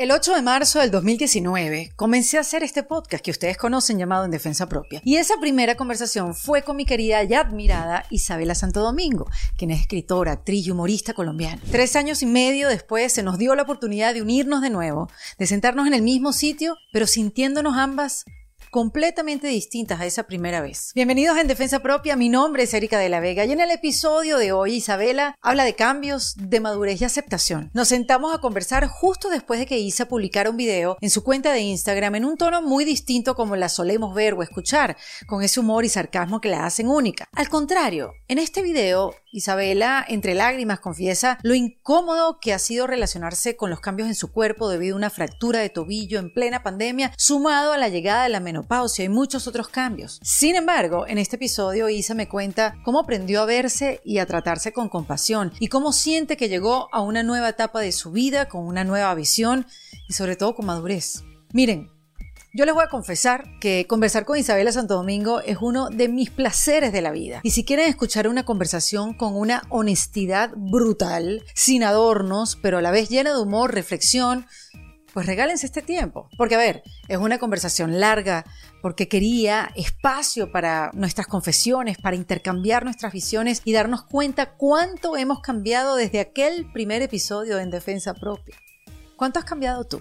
El 8 de marzo del 2019 comencé a hacer este podcast que ustedes conocen llamado En Defensa Propia. Y esa primera conversación fue con mi querida y admirada Isabela Santo Domingo, quien es escritora, actriz y humorista colombiana. Tres años y medio después se nos dio la oportunidad de unirnos de nuevo, de sentarnos en el mismo sitio, pero sintiéndonos ambas completamente distintas a esa primera vez. Bienvenidos en Defensa Propia, mi nombre es Erika de la Vega y en el episodio de hoy Isabela habla de cambios, de madurez y aceptación. Nos sentamos a conversar justo después de que Isa publicara un video en su cuenta de Instagram en un tono muy distinto como la solemos ver o escuchar, con ese humor y sarcasmo que la hacen única. Al contrario, en este video Isabela, entre lágrimas, confiesa lo incómodo que ha sido relacionarse con los cambios en su cuerpo debido a una fractura de tobillo en plena pandemia, sumado a la llegada de la menopausia y muchos otros cambios. Sin embargo, en este episodio Isa me cuenta cómo aprendió a verse y a tratarse con compasión y cómo siente que llegó a una nueva etapa de su vida con una nueva visión y sobre todo con madurez. Miren, yo les voy a confesar que conversar con Isabela Santo Domingo es uno de mis placeres de la vida. Y si quieren escuchar una conversación con una honestidad brutal, sin adornos, pero a la vez llena de humor, reflexión, pues regálense este tiempo. Porque, a ver, es una conversación larga, porque quería espacio para nuestras confesiones, para intercambiar nuestras visiones y darnos cuenta cuánto hemos cambiado desde aquel primer episodio en Defensa Propia. ¿Cuánto has cambiado tú?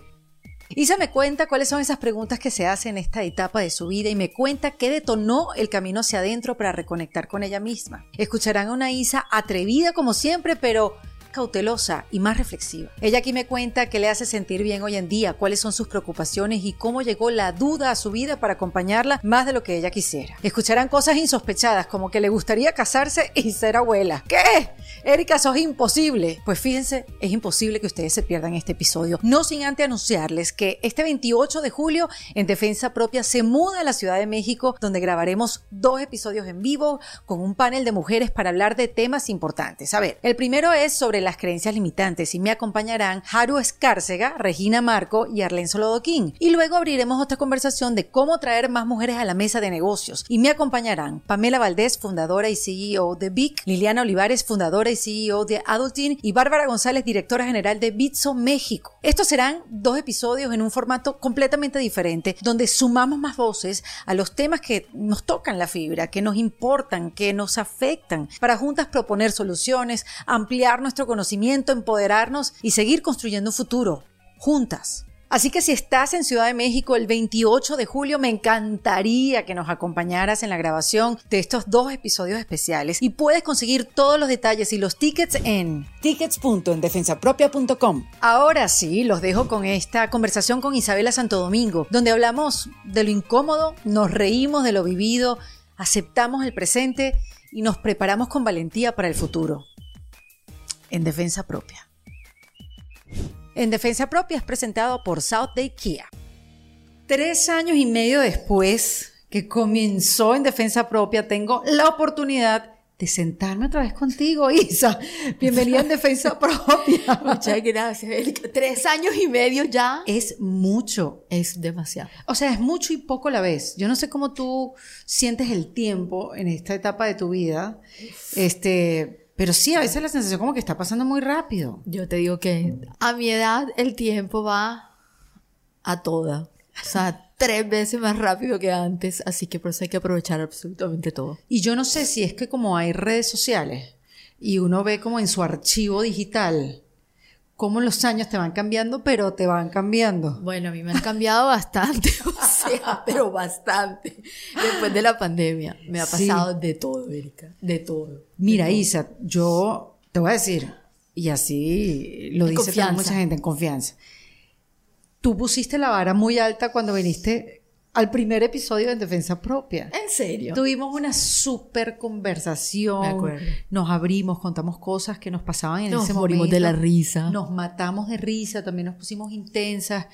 Isa me cuenta cuáles son esas preguntas que se hacen en esta etapa de su vida y me cuenta qué detonó el camino hacia adentro para reconectar con ella misma. Escucharán a una Isa atrevida como siempre, pero cautelosa y más reflexiva. Ella aquí me cuenta qué le hace sentir bien hoy en día, cuáles son sus preocupaciones y cómo llegó la duda a su vida para acompañarla más de lo que ella quisiera. Escucharán cosas insospechadas como que le gustaría casarse y ser abuela. ¿Qué? Erika, sos imposible. Pues fíjense, es imposible que ustedes se pierdan este episodio. No sin antes anunciarles que este 28 de julio en Defensa Propia se muda a la Ciudad de México donde grabaremos dos episodios en vivo con un panel de mujeres para hablar de temas importantes. A ver, el primero es sobre las creencias limitantes y me acompañarán Haru Escárcega, Regina Marco y Arlen Solodoquín. Y luego abriremos otra conversación de cómo traer más mujeres a la mesa de negocios y me acompañarán Pamela Valdés, fundadora y CEO de BIC, Liliana Olivares, fundadora y CEO de Adulting y Bárbara González, directora general de Bitso México. Estos serán dos episodios en un formato completamente diferente donde sumamos más voces a los temas que nos tocan la fibra, que nos importan, que nos afectan, para juntas proponer soluciones, ampliar nuestro conocimiento conocimiento, empoderarnos y seguir construyendo un futuro juntas. Así que si estás en Ciudad de México el 28 de julio, me encantaría que nos acompañaras en la grabación de estos dos episodios especiales y puedes conseguir todos los detalles y los tickets en tickets.endefensapropia.com. Ahora sí, los dejo con esta conversación con Isabela Santo Domingo, donde hablamos de lo incómodo, nos reímos de lo vivido, aceptamos el presente y nos preparamos con valentía para el futuro en defensa propia. En defensa propia es presentado por South Day Kia. Tres años y medio después que comenzó en defensa propia, tengo la oportunidad de sentarme otra vez contigo, Isa. Bienvenida en Defensa Propia. Muchas gracias, Erika. Tres años y medio ya. Es mucho. Es demasiado. O sea, es mucho y poco a la vez. Yo no sé cómo tú sientes el tiempo en esta etapa de tu vida. Este, pero sí, a veces la sensación como que está pasando muy rápido. Yo te digo que a mi edad el tiempo va a toda. O sea, tres veces más rápido que antes, así que por eso hay que aprovechar absolutamente todo. Y yo no sé si es que como hay redes sociales y uno ve como en su archivo digital cómo los años te van cambiando, pero te van cambiando. Bueno, a mí me han cambiado bastante, o sea, pero bastante. Después de la pandemia, me ha pasado de todo, Erika, de todo. Mira, Isa, yo te voy a decir, y así lo dice mucha gente en confianza. Tú pusiste la vara muy alta cuando viniste al primer episodio de Defensa Propia. ¿En serio? Tuvimos una súper conversación. Me acuerdo. Nos abrimos, contamos cosas que nos pasaban en ese momento. Nos morimos de la risa. Nos matamos de risa, también nos pusimos intensas.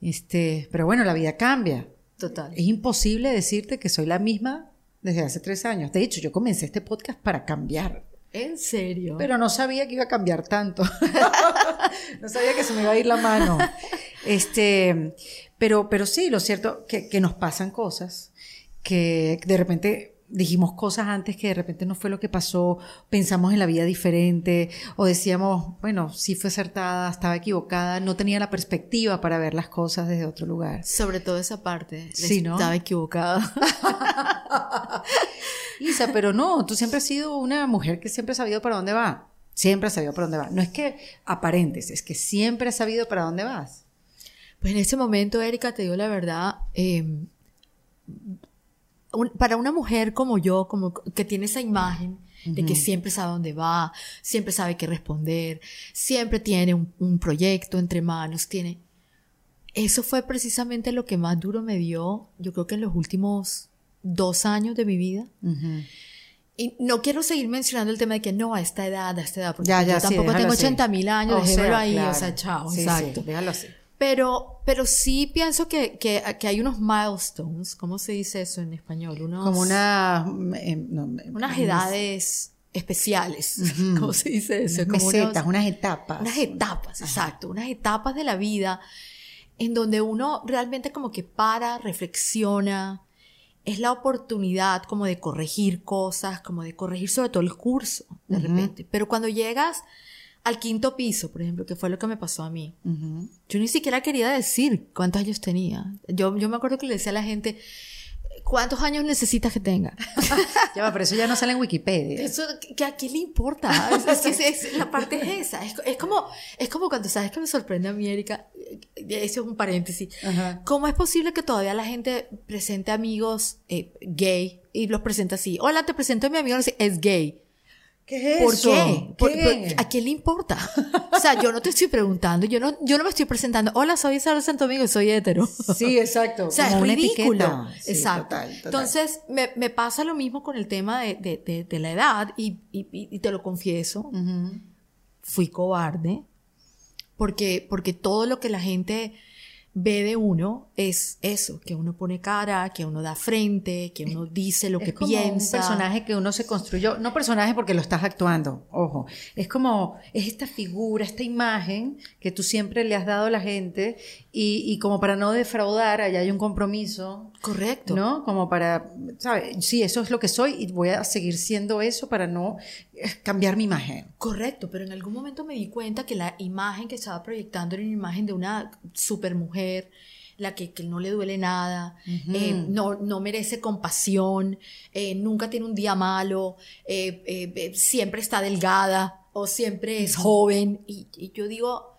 Este, pero bueno, la vida cambia. Total. Es imposible decirte que soy la misma desde hace tres años. De hecho, yo comencé este podcast para cambiar. ¿En serio? Pero no sabía que iba a cambiar tanto. no sabía que se me iba a ir la mano. Este, pero, pero sí, lo cierto que, que nos pasan cosas que de repente dijimos cosas antes que de repente no fue lo que pasó, pensamos en la vida diferente, o decíamos, bueno, sí fue acertada, estaba equivocada, no tenía la perspectiva para ver las cosas desde otro lugar. Sobre todo esa parte. Sí, ¿no? Estaba equivocada. Isa, pero no, tú siempre has sido una mujer que siempre ha sabido para dónde va. Siempre has sabido para dónde va. No es que aparentes, es que siempre has sabido para dónde vas. Pues en ese momento, Erika, te digo la verdad, eh, un- para una mujer como yo, como que tiene esa imagen de que siempre sabe dónde va, siempre sabe qué responder, siempre tiene un, un proyecto entre manos, tiene... Eso fue precisamente lo que más duro me dio, yo creo que en los últimos dos años de mi vida. Y no quiero seguir mencionando el tema de que no, a esta edad, a esta edad, porque Ya, ya, yo sí, tampoco déjalo tengo así. 80 mil años, O dejémoslo sea, ahí, claro. o sea, chao, Sí, sí, exacto. déjalo así. Pero, pero sí pienso que, que, que hay unos milestones, ¿cómo se dice eso en español? Unos, Como una... eh, no, unas edades especiales, ¿cómo se dice eso? unas Como mesetas, unos- unas etapas. unas etapas, exacto, unas etapas de la vida en donde uno realmente como que para, reflexiona, es la oportunidad como de corregir cosas, como de corregir sobre todo el curso, de repente. Pero cuando llegas al quinto piso, por ejemplo, que fue lo que me pasó a mí, yo ni siquiera quería decir cuántos años tenía. Yo, yo me acuerdo que le decía a la gente, ¿cuántos años necesitas que tenga? Ya va, pero eso ya no sale en Wikipedia. Eso, que a quién le importa? Es, es es- la parte es esa. Es, como, es como cuando sabes que me sorprende a mí, Erika. eh, Eso es un paréntesis. Ajá. ¿Cómo es posible que todavía la gente presente amigos eh, gay y los presenta así? Hola, te presento a mi amigo, es gay. ¿Qué es ¿Por eso? qué? Por- ¿Qué? ¿A quién le importa? O sea, yo no te estoy preguntando, yo no, yo no me estoy presentando. Hola, soy Isabel Santo Domingo y soy hetero. Sí, exacto. O sea, es una ridículo. Sí, Exacto. total, total. Entonces, me, me pasa lo mismo con el tema de, de- de- de la edad y, y- y te lo confieso, fui cobarde porque, porque todo lo que la gente ve de uno es eso, que uno pone cara, que uno da frente, que uno dice lo Es que como piensa. un personaje que uno se construyó, no personaje porque lo estás actuando, ojo, es como, es esta figura, esta imagen que tú siempre le has dado a la gente y, y como para no defraudar, allá hay un compromiso, Correcto. ¿no? Como para, ¿sabes? Sí, eso es lo que soy y voy a seguir siendo eso para no cambiar mi imagen. Correcto, pero en algún momento me di cuenta que la imagen que estaba proyectando era una imagen de una supermujer, la que, que no le duele nada, eh, no, no merece compasión, eh, nunca tiene un día malo, eh, siempre está delgada o siempre es joven. Y, y yo digo,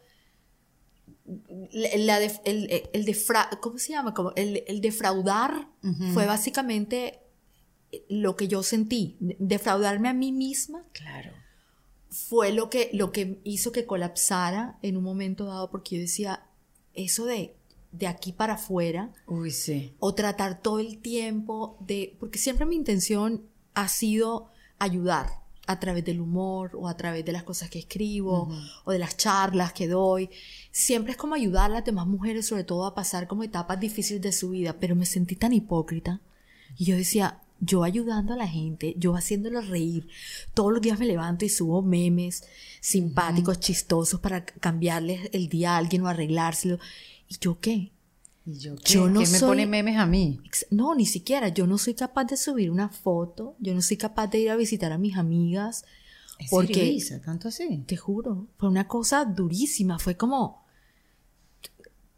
la- el, el- defra- ¿cómo se llama? Como el, el defraudar fue básicamente lo que yo sentí, defraudarme a mí misma Claro. fue lo que, lo que hizo que colapsara en un momento dado, porque yo decía, eso de, de aquí para afuera, Uy, sí. o tratar todo el tiempo de, porque siempre mi intención ha sido ayudar a través del humor o a través de las cosas que escribo o de las charlas que doy. Siempre es como ayudar a las demás mujeres, sobre todo a pasar como etapas difíciles de su vida, pero me sentí tan hipócrita. Y yo decía, yo ayudando a la gente, yo haciéndolos reír. Todos los días me levanto y subo memes simpáticos, chistosos para cambiarles el día a alguien o arreglárselo. ¿Y yo qué? ¿Y yo qué? Yo no ¿Qué me soy- pone memes a mí? No, ni siquiera. Yo no soy capaz de subir una foto. Yo no soy capaz de ir a visitar a mis amigas. ¿En Porque? ¿Tanto así? te juro, fue una cosa durísima. Fue como.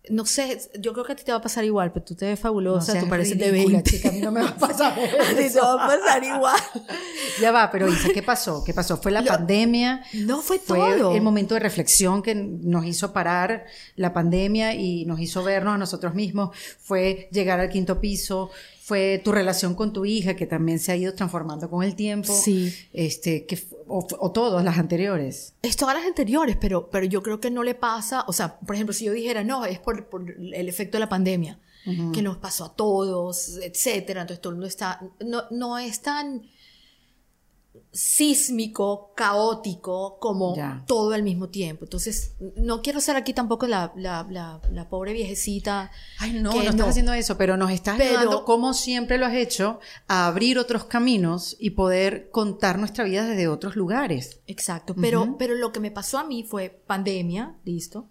No sé, yo creo que a ti te va a pasar igual, pero tú te ves fabulosa, seas tú pareces de ridícula, 20. chica, a mí no me va a pasar A ti te eso. va a pasar igual. Ya va, pero Isa, ¿qué pasó? ¿Qué pasó? ¿Fue la Lo- pandemia? No fue, Fue todo. el momento de reflexión que nos hizo parar la pandemia y nos hizo vernos a nosotros mismos. Fue llegar al quinto piso. Fue tu relación con tu hija que también se ha ido transformando con el tiempo. Sí. Este, que, o todas las anteriores. Es todas las anteriores, pero, pero yo creo que no le pasa, o sea, por ejemplo, si yo dijera, no, es por, por el efecto de la pandemia, que nos pasó a todos, etcétera, entonces todo el mundo está, no, no es tan sísmico, caótico, como Ya. todo al mismo tiempo. Entonces, no quiero ser aquí tampoco la, la, la, la pobre viejecita. Ay, no, que no estás haciendo eso, pero nos estás Pero- ayudando, como siempre lo has hecho, a abrir otros caminos y poder contar nuestra vida desde otros lugares. Exacto, pero, pero lo que me pasó a mí fue pandemia, listo.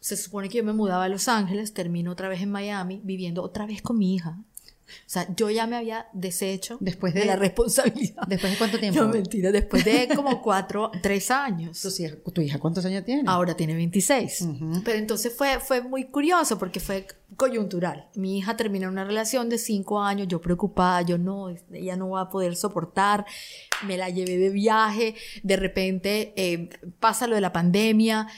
Se supone que yo me mudaba a Los Ángeles, termino otra vez en Miami, viviendo otra vez con mi hija. O sea, yo ya me había deshecho Después de, de- la responsabilidad. ¿Después de cuánto tiempo? No, mentira, después de como cuatro, tres años. Tu hija- ¿Tu hija cuántos años tiene? Ahora tiene 26. Ujú. Pero entonces fue, fue muy curioso porque fue coyuntural. Mi hija terminó una relación de cinco años, yo preocupada, yo no, ella no va a poder soportar. Me la llevé de viaje, de repente eh, pasa lo de la pandemia,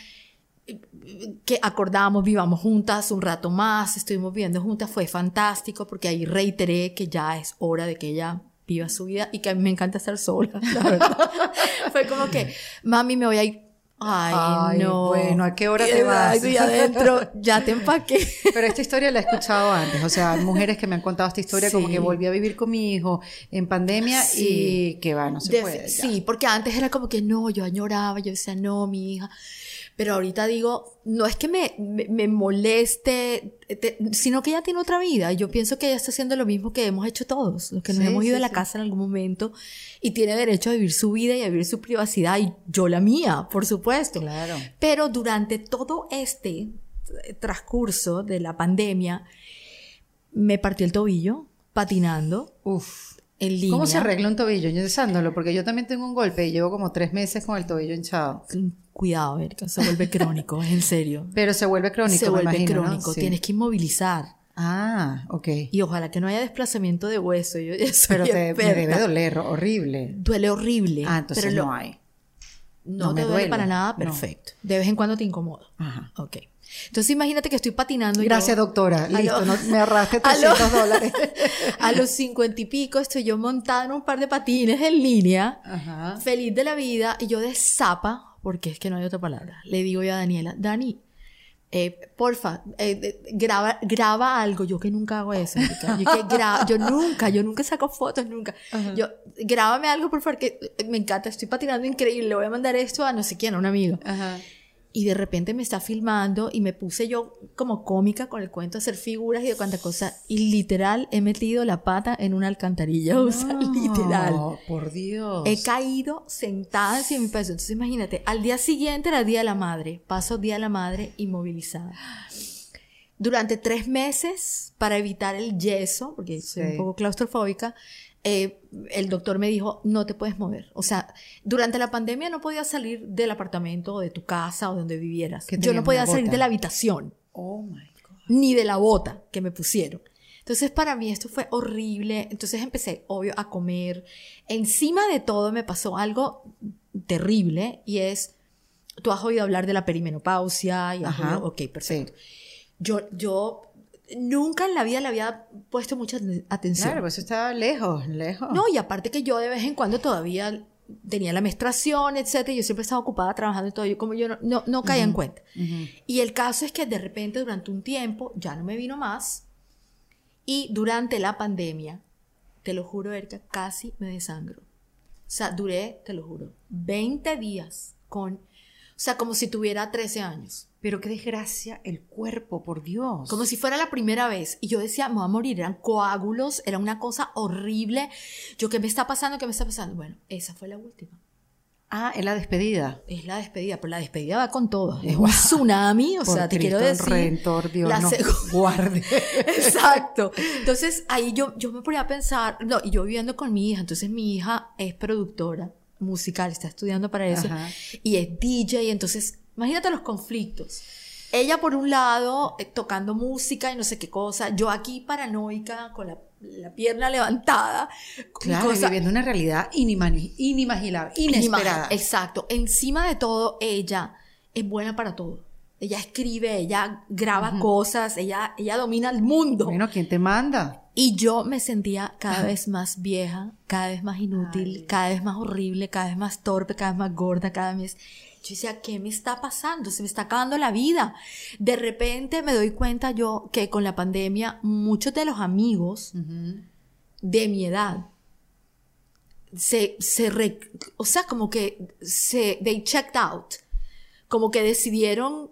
que acordamos, vivamos juntas un rato más, estuvimos viviendo juntas, fue fantástico porque ahí reiteré que ya es hora de que ella viva su vida y que a mí me encanta estar sola, la verdad. fue como que, mami, me voy a ir. Ay, Ay, no. bueno, ¿a qué hora te vas? exacto, Y adentro, ya te empaqué. Pero esta historia la he escuchado antes, o sea, mujeres que me han contado esta historia como Sí. que volví a vivir con mi hijo en pandemia Sí. y que va, no se De- puede. ya. Sí, porque antes era como que no, yo añoraba, yo decía, no, mi hija. Pero ahorita digo, no es que me, me, me moleste, te- sino que ella tiene otra vida. Yo pienso que ella está haciendo lo mismo que hemos hecho todos, los que nos Sí, hemos ido sí, de la sí. casa en algún momento y tiene derecho a vivir su vida y a vivir su privacidad y yo la mía, por supuesto. Claro. Pero durante todo este transcurso de la pandemia, me partió el tobillo patinando Uf. En línea. ¿Cómo se arregla un tobillo? Enyesándolo, porque yo también tengo un golpe y llevo como tres meses con el tobillo hinchado. Cuidado, Erika, se vuelve crónico, en serio. Pero se vuelve crónico, se me vuelve imagino, ¿no? crónico, Sí. tienes que inmovilizar. Ah, ok. Y ojalá que no haya desplazamiento de hueso. Yo Pero te me debe doler, horrible. Duele horrible. Ah, entonces pero lo- no hay. No, no te me duele duele, para nada, no. perfecto. De vez en cuando te incomoda. Ajá. Ok. Entonces imagínate que estoy patinando. yo- Gracias, doctora. Listo, no, me ahorraste a lo- 300 dólares. A los cincuenta y pico estoy yo montada en un par de patines en línea, Ajá. feliz de la vida, y yo de zapa, porque es que no hay otra palabra, le digo yo a Daniela, Dani, eh, porfa, eh, graba, graba algo, yo que nunca hago eso, yo, que yo nunca, yo nunca saco fotos, nunca. Ajá. Yo, grábame algo, por favor, que me encanta, estoy patinando increíble, le voy a mandar esto a no sé quién, a un amigo. Ajá. Y de repente me está filmando y me puse yo como cómica con el cuento de hacer figuras y de cuánta cosa. Y literal he metido la pata en una alcantarilla. O sea, literal. No, por Dios. He caído sentada de mi peso. Entonces imagínate, al día siguiente era Día de la Madre. Paso Día de la Madre inmovilizada. Durante tres meses, para evitar el yeso, porque soy Sí. un poco claustrofóbica, eh, el doctor me dijo, no te puedes mover. O sea, durante la pandemia no podías salir del apartamento o de tu casa o de donde vivieras. Yo no podía salir de la habitación Oh my God. ni de la bota que me pusieron. Entonces para mí esto fue horrible. Entonces empecé, obvio, a comer. Encima de todo me pasó algo terrible y es, tú has oído hablar de la perimenopausia y has Ajá. oído- ok, perfecto. Yo, yo nunca en la vida le había puesto mucha atención. Claro, pues eso estaba lejos, lejos. No, y aparte que yo de vez en cuando todavía tenía la menstruación, etcétera, y yo siempre estaba ocupada trabajando y todo, yo como yo no, no, no caía en cuenta. Y el caso es que de repente durante un tiempo ya no me vino más y durante la pandemia, te lo juro, Erika, casi me desangro. O sea, duré, te lo juro, 20 días con, sea, como si tuviera 13 años. Pero qué desgracia el cuerpo, por Dios. Como si fuera la primera vez. Y yo decía, me voy a morir. Eran coágulos, era una cosa horrible. Yo, ¿qué me está pasando? ¿Qué me está pasando? Bueno, esa fue la última. Ah, es la despedida. Es la despedida, pero la despedida va con todo. Es un tsunami, o Por sea, te Cristo quiero decir. Redentor, Dios la nos segu- guarde. Exacto. Entonces ahí yo, yo me ponía a pensar, no, y yo viviendo con mi hija, entonces mi hija es productora musical, está estudiando para eso, Ajá. y es DJ, entonces imagínate los conflictos. Ella por un lado eh, tocando música y no sé qué cosa, yo aquí paranoica con la, la pierna levantada, Claro, cosa- viviendo una realidad inimaginable, inesperada. Exacto. Encima de todo, ella es buena para todo. Ella escribe, ella graba cosas, ella, ella domina el mundo. Bueno, ¿quién te manda? Y yo me sentía cada vez más vieja, cada vez más inútil, cada vez más horrible, cada vez más torpe, cada vez más gorda, cada vez... Yo decía, ¿qué me está pasando? Se me está acabando la vida. De repente me doy cuenta yo que con la pandemia muchos de los amigos de mi edad se, se re- o sea, como que se, they checked out, como que decidieron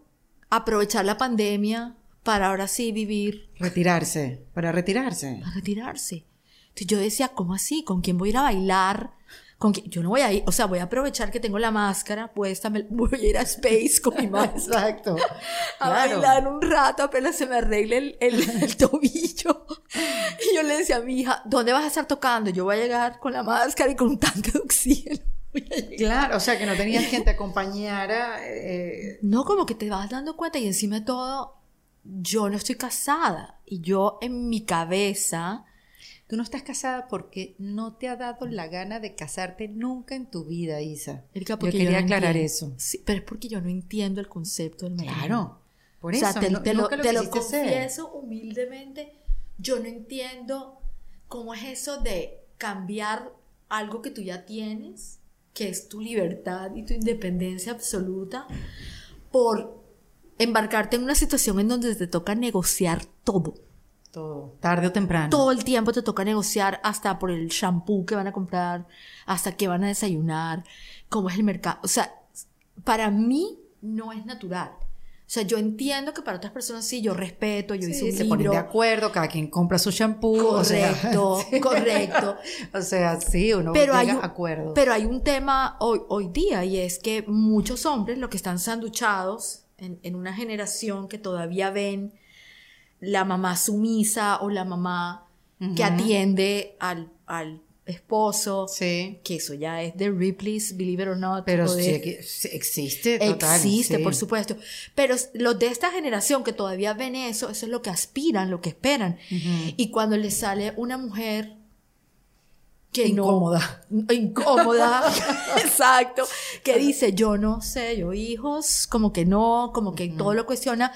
aprovechar la pandemia para ahora sí vivir, Retirarse, para retirarse. para retirarse. Entonces yo decía, ¿cómo así? ¿Con quién voy a ir a bailar? con yo no voy a ir, o sea, voy a aprovechar que tengo la máscara puesta, me, voy a ir a Space con mi máscara. Exacto. A bailar un rato apenas se me arregle el, el, el tobillo. Y yo le decía a mi hija, ¿dónde vas a estar tocando? Yo voy a llegar con la máscara y con un tanque de oxígeno. Claro, o sea, que no tenías quien te acompañara. eh, No, como que te vas dando cuenta y encima de todo, yo no estoy casada. Y yo en mi cabeza, Tú no estás casada porque no te ha dado la gana de casarte nunca en tu vida, Isa. Erika, Yo porque quería no aclarar entiendo. eso. Sí, pero es porque yo no entiendo el concepto del matrimonio. Claro. Por o eso, sea, te, no- te lo, nunca te lo confieso humildemente, yo no entiendo cómo es eso de cambiar algo que tú ya tienes, que es tu libertad y tu independencia absoluta, por embarcarte en una situación en donde te toca negociar todo. Todo, tarde o temprano. Todo el tiempo te toca negociar hasta por el shampoo que van a comprar, hasta que van a desayunar, cómo es el mercado. O sea, para mí no es natural. O sea, yo entiendo que para otras personas sí, yo respeto, yo hice Sí, un se libro. ponen de acuerdo, cada quien compra su shampoo. o sea, Correcto, correcto. O sea, sí, uno Pero llega hay, a un, acuerdo. pero hay un tema hoy, hoy día y es que muchos hombres, lo que están sanduchados en, en una generación que todavía ven la mamá sumisa o la mamá que atiende al, al esposo, sí. que eso ya es de Ripley's, believe it or not. Pero de- sí, existe, total. Existe, sí. por supuesto. Pero los de esta generación que todavía ven eso, eso es lo que aspiran, lo que esperan. Y cuando les sale una mujer que Incómoda. no incómoda, exacto, que dice yo no sé, yo hijos, como que no, como que todo lo cuestiona.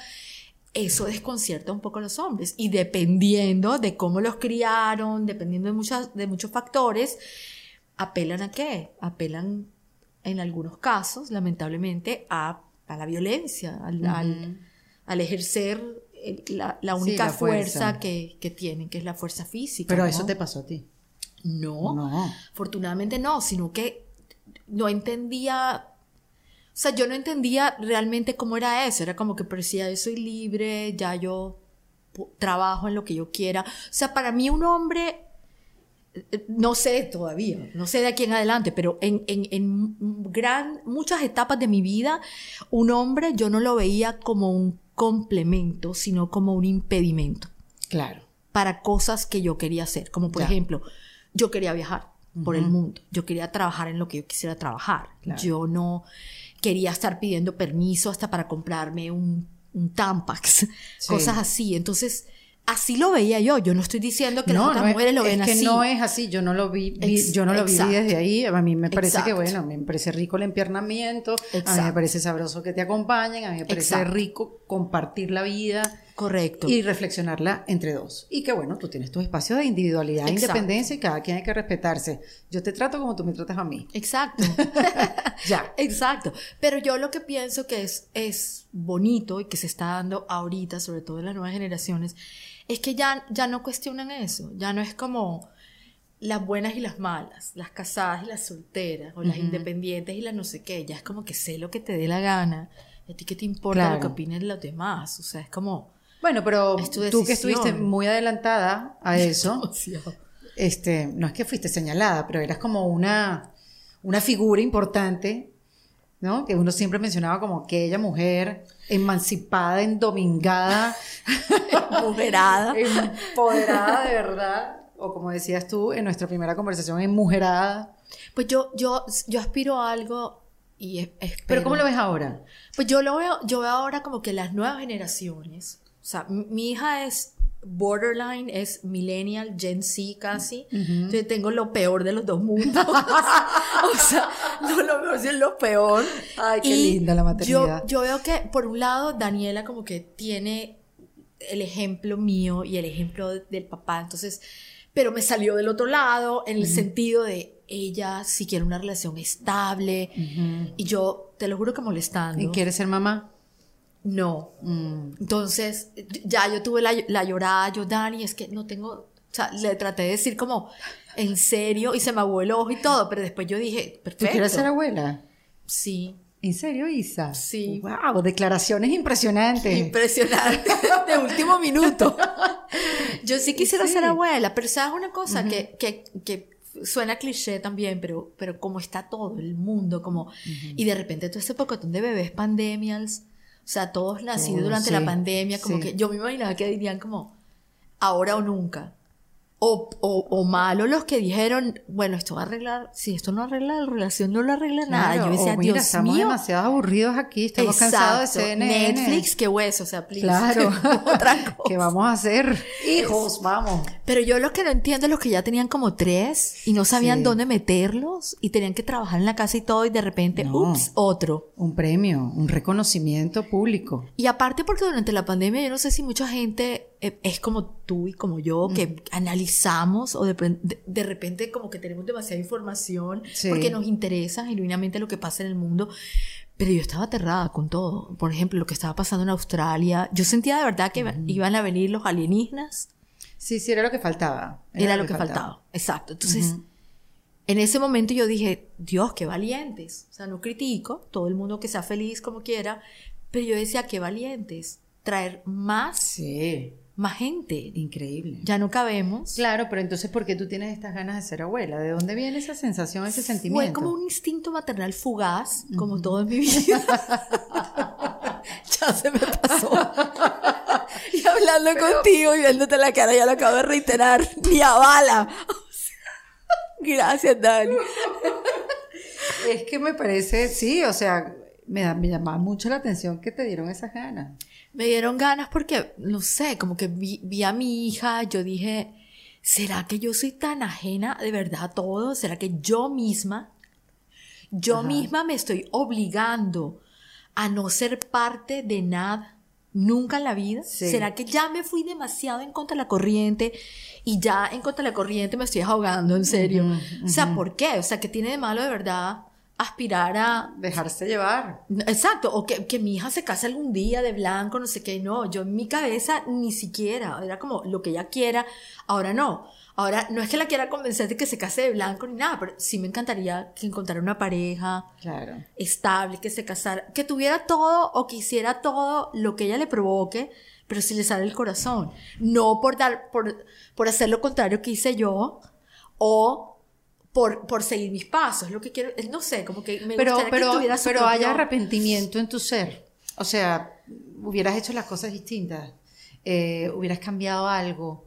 Eso desconcierta un poco a los hombres y dependiendo de cómo los criaron, dependiendo de muchas de muchos factores, apelan a qué? Apelan en algunos casos, lamentablemente, a, a la violencia, al, al- al ejercer el- la, la Sí, única la fuerza, fuerza. que, que tienen, que es la fuerza física. Pero ¿no? eso te pasó a ti. No, No. afortunadamente no, sino que no entendía, o sea, yo no entendía realmente cómo era eso, era como que parecía, yo soy libre, ya yo trabajo en lo que yo quiera. O sea, para mí un hombre, no sé todavía, no sé de aquí en adelante, pero en, en, en gran, muchas etapas de mi vida, un hombre yo no lo veía como un complemento, sino como un impedimento Claro. para cosas que yo quería hacer. Como por Ya. ejemplo, yo quería viajar por el mundo. Yo quería trabajar en lo que yo quisiera trabajar. Claro. Yo no quería estar pidiendo permiso hasta para comprarme un, un Tampax, Sí. cosas así. Entonces, así lo veía yo. Yo no estoy diciendo que las otras es- mujeres lo ven es que así. no es así, yo no lo vi, vi- Ex- yo no lo viví exacto. desde ahí, a mí me parece que bueno, me parece rico el empiernamiento, a mí me parece sabroso que te acompañen, a mí me parece rico compartir la vida Correcto. y reflexionarla entre dos. Y que bueno, tú tienes tu espacio de individualidad e independencia y cada quien hay que respetarse. Yo te trato como tú me tratas a mí. Exacto. Ya. Exacto. Pero yo lo que pienso que es, es bonito y que se está dando ahorita, sobre todo en las nuevas generaciones, es que ya, ya no cuestionan eso. Ya no es como las buenas y las malas, las casadas y las solteras, o las independientes y las no sé qué. Ya es como que sé lo que te dé la gana. ¿A ti qué te importa lo que opinen los demás? O sea, es como... Bueno, pero tú que estuviste muy adelantada a eso, este, no es que fuiste señalada, pero eras como una, una figura importante, ¿no? Que uno siempre mencionaba como aquella mujer emancipada, endomingada, mujerada. empoderada de verdad, o como decías tú en nuestra primera conversación, enmujerada. Pues yo, yo, yo aspiro a algo y es- espero... Pero ¿cómo lo ves ahora? Pues yo lo veo, yo veo ahora como que las nuevas generaciones, sea, m- mi hija es borderline, es millennial, Gen Z casi, entonces tengo lo peor de los dos mundos, o sea, no lo si es lo peor. Ay, qué Y linda la maternidad. Yo, yo veo que, por un lado, Daniela como que tiene el ejemplo mío y el ejemplo de- del papá, entonces, pero me salió del otro lado en el sentido de ella si quiere una relación estable y yo, te lo juro que molestando. ¿Y quieres ser mamá? No. Mm. Entonces, ya yo tuve la, la llorada, yo, Dani, es que no tengo, o sea, le traté de decir como, en serio, y se me aguó el ojo y todo, pero después yo dije, ¿Tú perfecto. quieres ser abuela? Sí, ¿En serio, Isa? Sí. Wow, declaraciones impresionantes. impresionante, de último minuto. Yo sí quisiera Sí. ser abuela, pero sabes una cosa, que, que, que suena cliché también, pero, pero como está todo el mundo, como, y de repente todo este pocotón de bebés pandemials, o sea, todos nacidos Oh, durante la pandemia, como sí. que yo me imaginaba que dirían como, ahora o nunca. O, o, o malo los que dijeron, bueno, esto va a arreglar, si esto no arregla la relación, no lo arregla nada. Claro, Yo decía, mira, Dios estamos mío. demasiado aburridos aquí, estamos cansados de. CNN. Netflix, qué hueso, o sea, please. Claro. Otra cosa. ¿Qué vamos a hacer? Hijos, vamos. Pero yo lo que no entiendo es los que ya tenían como tres y no sabían Sí. dónde meterlos y tenían que trabajar en la casa y todo y de repente, No. ups, otro. Un premio, un reconocimiento público. Y aparte porque durante la pandemia yo no sé si mucha gente es como tú y como yo que analizamos o de, de- de repente como que tenemos demasiada información Sí. porque nos interesa genuinamente lo que pasa en el mundo. Pero yo estaba aterrada con todo. Por ejemplo, lo que estaba pasando en Australia. Yo sentía de verdad que iban a venir los alienígenas. Sí, sí, era lo que faltaba. Era, lo que faltaba. Exacto. Entonces, en ese momento yo dije, Dios, qué valientes. O sea, no critico, todo el mundo que sea feliz como quiera, pero yo decía, qué valientes. Traer más, Sí, más gente. increíble. Ya no cabemos. Claro, pero entonces, ¿por qué tú tienes estas ganas de ser abuela? ¿De dónde viene esa sensación, ese sentimiento? Fue como un instinto maternal fugaz, como todo en mi vida. ya se me pasó. y hablando contigo y viéndote la cara, ya lo acabo de reiterar. Ni a bala. Gracias, Dani. Es que me parece, sí, o sea, me, da, me llama mucho la atención que te dieron esas ganas. Me dieron ganas porque, no sé, como que vi, vi a mi hija, yo dije, ¿será que yo soy tan ajena de verdad a todo? ¿Será que yo misma, yo Ajá. misma me estoy obligando a no ser parte de nada? Nunca en la vida. Sí. ¿Será que ya me fui demasiado en contra de la corriente y ya en contra de la corriente me estoy ahogando, en serio? O sea. ¿por qué? O sea, ¿qué tiene de malo de verdad aspirar a Dejarse llevar. Exacto, o que, que mi hija se case algún día de blanco, no sé qué, no, yo en mi cabeza ni siquiera, era como lo que ella quiera, ahora no, ahora no es que la quiera convencer de que se case de blanco ni nada, pero sí me encantaría que encontrara una pareja Claro. estable, que se casara, que tuviera todo o que hiciera todo lo que ella le provoque, pero si le sale el corazón, no por dar, por, por hacer lo contrario que hice yo, o por, por seguir mis pasos, lo que quiero, no sé, como que me Pero, gustaría que pero, tuviera su pero hay propio- arrepentimiento en tu ser. O sea, hubieras hecho las cosas distintas. Eh, hubieras cambiado algo.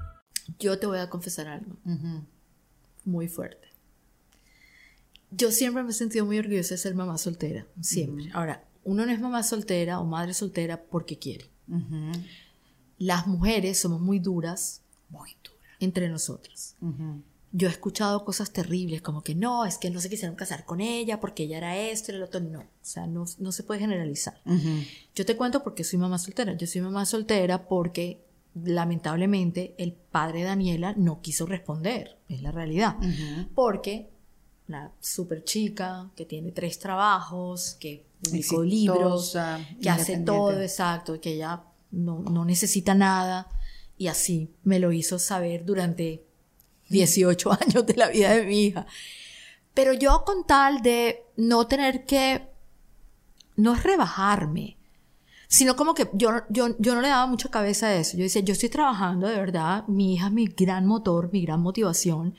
Yo te voy a confesar algo muy fuerte. Yo siempre me he sentido muy orgullosa de ser mamá soltera, siempre. Ahora, uno no es mamá soltera o madre soltera porque quiere. Las mujeres somos muy duras Muy dura. entre nosotras. Yo he escuchado cosas terribles como que no, es que no se quisieron casar con ella porque ella era esto y el otro. No, o sea, no, no se puede generalizar. Yo te cuento porque soy mamá soltera. Yo soy mamá soltera porque lamentablemente el padre Daniela no quiso responder. Es la realidad. Porque la super chica que tiene tres trabajos, que publicó libros, que hace todo, exacto, que ella no, no necesita nada. Y así me lo hizo saber durante 18 años de la vida de mi hija. Pero yo con tal de no tener que, no es rebajarme, sino como que yo, yo, yo no le daba mucha cabeza a eso. Yo decía, yo estoy trabajando de verdad, mi hija es mi gran motor, mi gran motivación.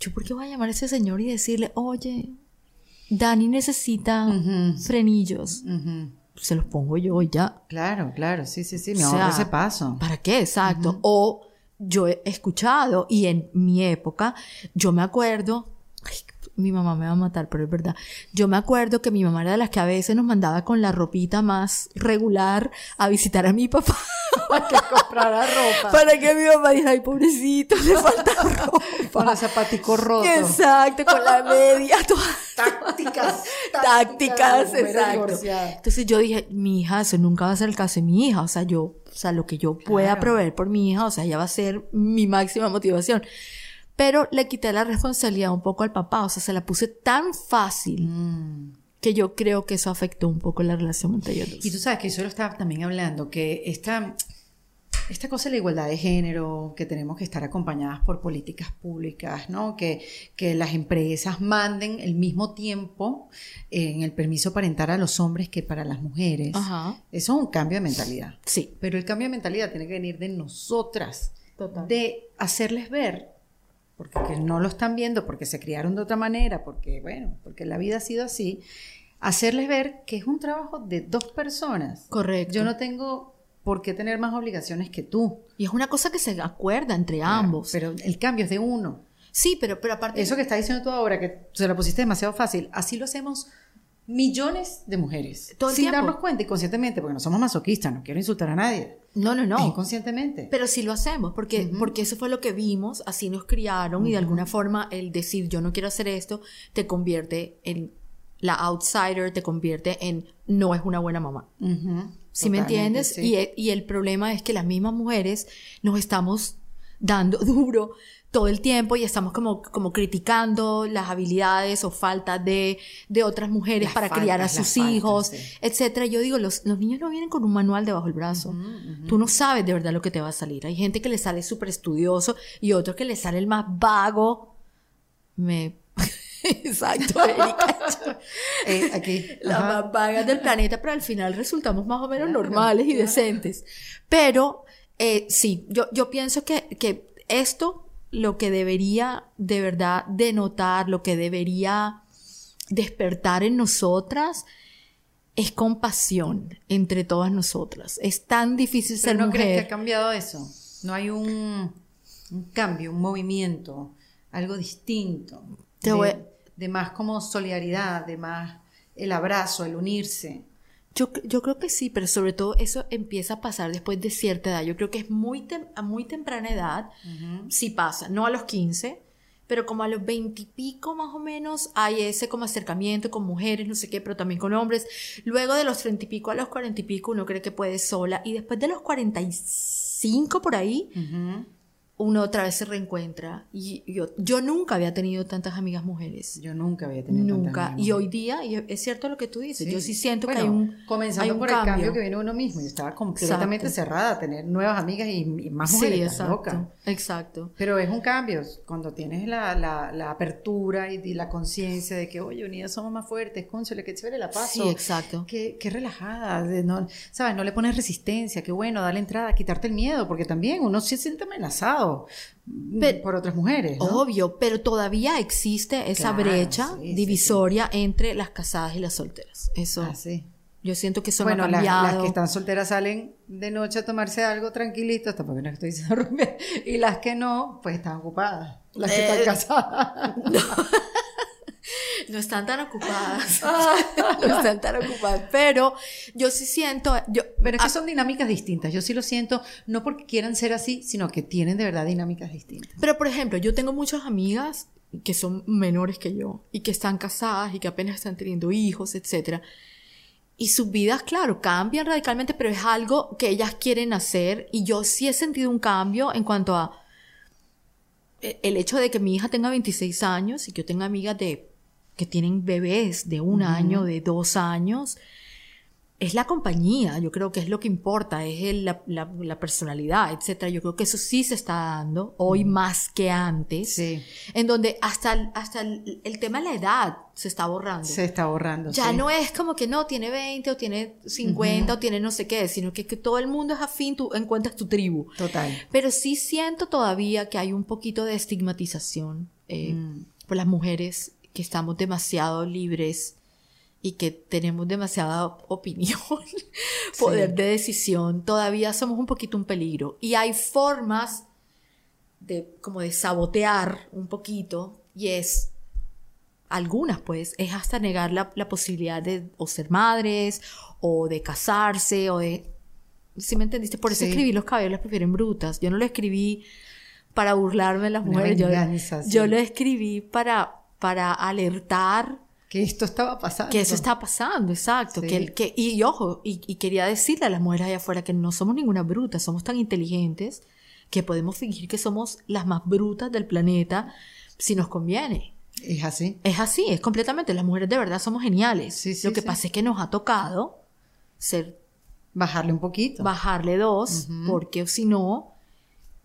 ¿Yo por qué voy a llamar a ese señor y decirle, oye, Dani necesita frenillos? Se los pongo yo y ya. Claro, claro, sí, sí, sí, me O sea, ese paso. ¿Para qué? Exacto. O yo he escuchado y en mi época, yo me acuerdo, ay, mi mamá me va a matar, pero es verdad. Yo me acuerdo que mi mamá era de las que a veces nos mandaba con la ropita más regular a visitar a mi papá. Para que comprara ropa. Para que mi mamá dijera, ay, pobrecito, le falta ropa. Con los zapaticos rotos. Exacto, con la media, toda Tácticas. tácticas, exacto. Entonces yo dije, mi hija, eso nunca va a ser el caso de mi hija, o sea, yo, o sea, lo que yo pueda Claro. proveer por mi hija, o sea, ella va a ser mi máxima motivación. Pero le quité la responsabilidad un poco al papá, o sea, se la puse tan fácil Mm. que yo creo que eso afectó un poco la relación entre ellos dos. Y tú sabes que yo lo estaba también hablando, que esta, esta cosa de la igualdad de género, que tenemos que estar acompañadas por políticas públicas, ¿no? Que, que las empresas manden el mismo tiempo en el permiso parental a los hombres que para las mujeres. Ajá. Eso es un cambio de mentalidad. Sí. Pero el cambio de mentalidad tiene que venir de nosotras, Total. de hacerles ver, porque que no lo están viendo, porque se criaron de otra manera, porque, bueno, porque la vida ha sido así, hacerles ver que es un trabajo de dos personas. Correcto. Yo no tengo por qué tener más obligaciones que tú. Y es una cosa que se acuerda entre ambos. Pero el cambio es de uno. sí, pero, pero aparte... Eso que estás diciendo tú ahora, que se lo pusiste demasiado fácil, así lo hacemos millones de mujeres. Todo el sin tiempo. darnos cuenta inconscientemente, porque no somos masoquistas, no quiero insultar a nadie. No, no, no. inconscientemente. Pero sí lo hacemos, porque, porque eso fue lo que vimos, así nos criaron y de alguna forma el decir yo no quiero hacer esto te convierte en la outsider, te convierte en no es una buena mamá. ¿Sí me entiendes? sí. Y, y el problema es que las mismas mujeres nos estamos dando duro todo el tiempo y estamos como, como criticando las habilidades o falta de, de otras mujeres Las para criar a faltas, sus faltas, hijos, sí. etcétera. Yo digo, los, los niños no vienen con un manual debajo del brazo. Tú no sabes de verdad lo que te va a salir. Hay gente que le sale súper estudioso y otro que le sale el más vago. Me... Exacto, Erika. Eh, aquí. las más vagas del planeta, pero al final resultamos más o menos normales y decentes. Pero eh, sí, yo, yo pienso que, que esto lo que debería de verdad denotar, lo que debería despertar en nosotras es compasión entre todas nosotras. Es tan difícil Pero ser no crees que ha cambiado eso. No hay un, un cambio, un movimiento, algo distinto. Te de, voy- de más como solidaridad, de más el abrazo, el unirse. Yo, yo creo que sí, pero sobre todo eso empieza a pasar después de cierta edad. Yo creo que es muy tem- a muy temprana edad, sí pasa, no a los 15, pero como a los 20 y pico más o menos hay ese como acercamiento con mujeres, no sé qué, pero también con hombres. Luego de los 30 y pico a los 40 y pico uno cree que puede sola y después de los 45 por ahí uno otra vez se reencuentra. Y yo, yo nunca había tenido tantas amigas mujeres. Yo nunca había tenido tantas Nunca. amigas Y hoy día, y es cierto lo que tú dices, Sí. yo sí siento Bueno, que hay un, Comenzando hay un por el cambio que viene uno mismo. Yo estaba completamente Exacto. cerrada a tener nuevas amigas y, y más mujeres. Sí, exacto. loca. Exacto. Pero es un cambio cuando tienes la, la, la apertura y, y la conciencia de que, oye, unidas somos más fuertes, cónchale, qué chévere la paso. Sí, exacto. Qué, qué relajada, de no, ¿sabes? No le pones resistencia, qué bueno, darle entrada, quitarte el miedo, porque también uno se siente amenazado Pero- por otras mujeres. ¿no? Obvio, pero todavía existe esa Claro, brecha sí, sí, divisoria entre las casadas y las solteras. Eso, Ah, yo siento que eso Bueno, no ha las, cambiado. las que están solteras salen de noche a tomarse algo tranquilito, tampoco no estoy diciendo y las que no, pues están ocupadas. Las que Eh, están casadas. No están tan ocupadas. no están tan ocupadas. Pero yo sí siento. Yo, Pero es que ah, son dinámicas distintas. Yo sí lo siento, no porque quieran ser así, sino que tienen de verdad dinámicas distintas. Pero, por ejemplo, yo tengo muchas amigas que son menores que yo y que están casadas y que apenas están teniendo hijos, etcétera. Y sus vidas, claro, cambian radicalmente, pero es algo que ellas quieren hacer. Y yo sí he sentido un cambio en cuanto a eh, el hecho de que mi hija tenga 26 años y que yo tenga amigas de que tienen bebés de un año, de dos años, es la compañía, yo creo que es lo que importa, es el- la, la- la personalidad, etcétera. Yo creo que eso sí se está dando hoy más que antes, Sí. en donde hasta, hasta el, el tema de la edad se está borrando. Se está borrando. Ya sí. no es como que no, tiene 20 o tiene 50 o tiene no sé qué, sino que, que todo el mundo es afín, tú encuentras tu tribu. Total. Pero sí siento todavía que hay un poquito de estigmatización eh, por las mujeres que estamos demasiado libres y que tenemos demasiada opinión, poder de decisión. Todavía somos un poquito un peligro. Y hay formas de como de sabotear un poquito y es algunas pues es hasta negar la, la posibilidad de o ser madres o de casarse o de ¿Sí me entendiste? Por eso Sí. escribí los cabellos las prefieren brutas. Yo no lo escribí para burlarme de las mujeres. Sí. yo lo escribí para, para alertar Que esto estaba pasando. que eso está pasando, exacto. Sí. Que, que, y, ojo, y, y quería decirle a las mujeres allá afuera que no somos ninguna bruta, somos tan inteligentes que podemos fingir que somos las más brutas del planeta si nos conviene. Es así. Es así, es completamente. Las mujeres de verdad somos geniales. Sí, sí, Lo que pasa es que nos ha tocado ser Bajarle un poquito. bajarle dos, porque si no,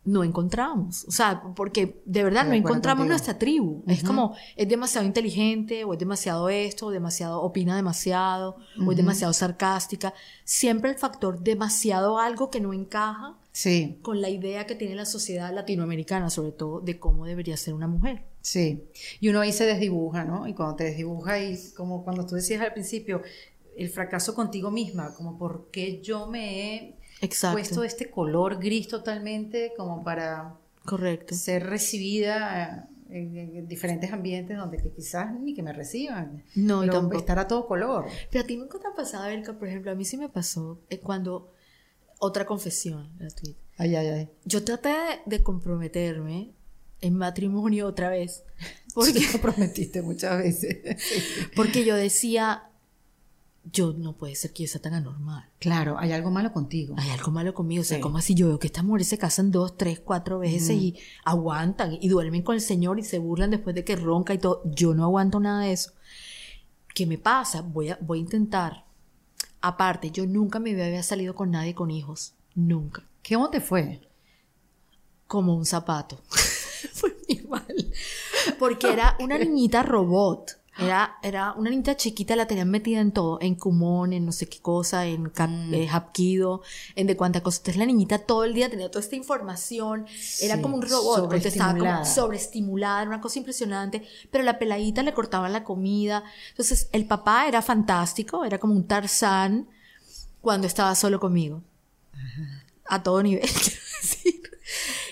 no encontramos. O sea, porque de verdad no encontramos contigo. nuestra tribu. Es como, es demasiado inteligente, o es demasiado esto, o demasiado, opina demasiado, o es demasiado sarcástica. Siempre el factor demasiado algo que no encaja Sí, con la idea que tiene la sociedad latinoamericana, sobre todo, de cómo debería ser una mujer. sí. Y uno ahí se desdibuja, ¿no? Y cuando te desdibuja y como cuando tú decías al principio, el fracaso contigo misma, como por qué yo me he Exacto. puesto este color gris totalmente como para Correcto. ser recibida eh, en, en diferentes ambientes donde que quizás ni que me reciban. No, y tampoco. estar a todo color. Pero a ti nunca te ha pasado, Erika, por ejemplo, a mí sí me pasó eh, cuando, otra confesión gratuita. Ay, ay, ay. Yo traté de, comprometerme en matrimonio otra vez. Porque, Porque lo prometiste muchas veces. porque yo decía, yo no puede ser que yo sea tan anormal. Claro, hay algo malo contigo. Hay algo malo conmigo. O sea, Sí. como así yo veo que estas mujeres se casan dos, tres, cuatro veces y aguantan y duermen con el Señor y se burlan después de que ronca y todo. Yo no aguanto nada de eso. ¿Qué me pasa? Voy a, voy a intentar. Aparte, yo nunca me había salido con nadie con hijos. Nunca. ¿Cómo te fue? como un zapato. Fue mal. Porque era una niñita robot. Era, era una niñita chiquita, la tenían metida en todo, en Kumon, en no sé qué cosa, en Cap- Mm. eh, Hapkido, en de cuánta cosa. Entonces la niñita todo el día tenía toda esta información, era como un robot, contestaba como sobreestimulada. era una cosa impresionante, pero la peladita le cortaban la comida. Entonces el papá era fantástico, era como un Tarzán cuando estaba solo conmigo. A todo nivel, quiero decir.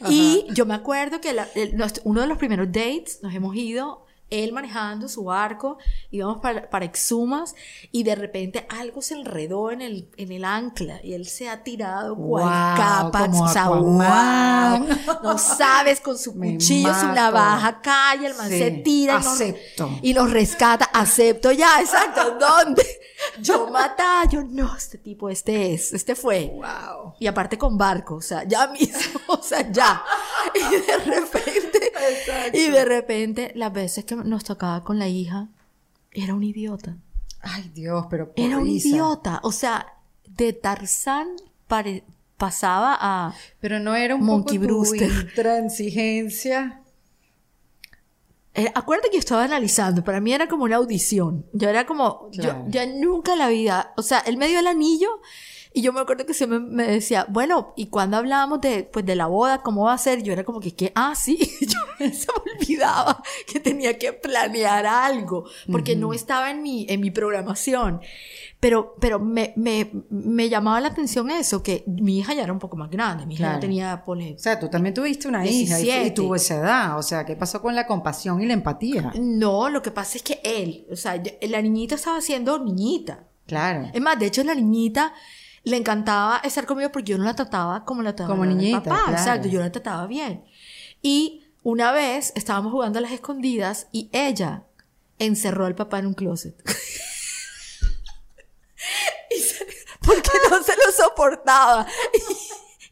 Y yo me acuerdo que la- el- nuestro- uno de los primeros dates nos hemos ido, él manejando su barco, íbamos para, para Exumas y de repente algo se enredó en el, en el ancla y él se ha tirado cual Guau, capa, o sea, guau. no sabes, con su Me cuchillo, su navaja, cae, el man Sí, se tira y nos- acepto. y nos rescata, acepto ya, exacto, ¿dónde? Yo mataba, yo no, este tipo, este es, este fue. Wow. Y aparte con barco, o sea, ya mismo, o sea, ya. Y de repente, y de repente, las veces que nos tocaba con la hija, era un idiota. Ay, Dios, pero Era un idiota. O sea, de Tarzán pare- pasaba a... Pero no era un Monkey poco tu intransigencia. Eh, acuérdate que yo estaba analizando, para mí era como una audición. Yo era como, Claro. yo ya nunca en la vida, o sea, él me dio el anillo y yo me acuerdo que siempre me decía, bueno, y cuando hablábamos de, pues, de la boda, ¿cómo va a ser? Yo era como que, ¿qué? Ah, sí, yo se me olvidaba que tenía que planear algo, porque no estaba en mi, en mi programación. Pero, pero me, me, me llamaba la atención eso, que mi hija ya era un poco más grande, mi hija Claro. ya tenía, ponle, O sea, tú también tuviste una hija y, 17. y tuvo esa edad. O sea, ¿qué pasó con la compasión y la empatía? No, lo que pasa es que él, o sea, la niñita estaba siendo niñita. Claro. Es más, de hecho, la niñita le encantaba estar conmigo porque yo no la trataba como la trataba Como niñita, papá. claro. Exacto, yo la trataba bien. Y una vez estábamos jugando a las escondidas y ella encerró al papá en un closet. Y se- porque no se lo soportaba.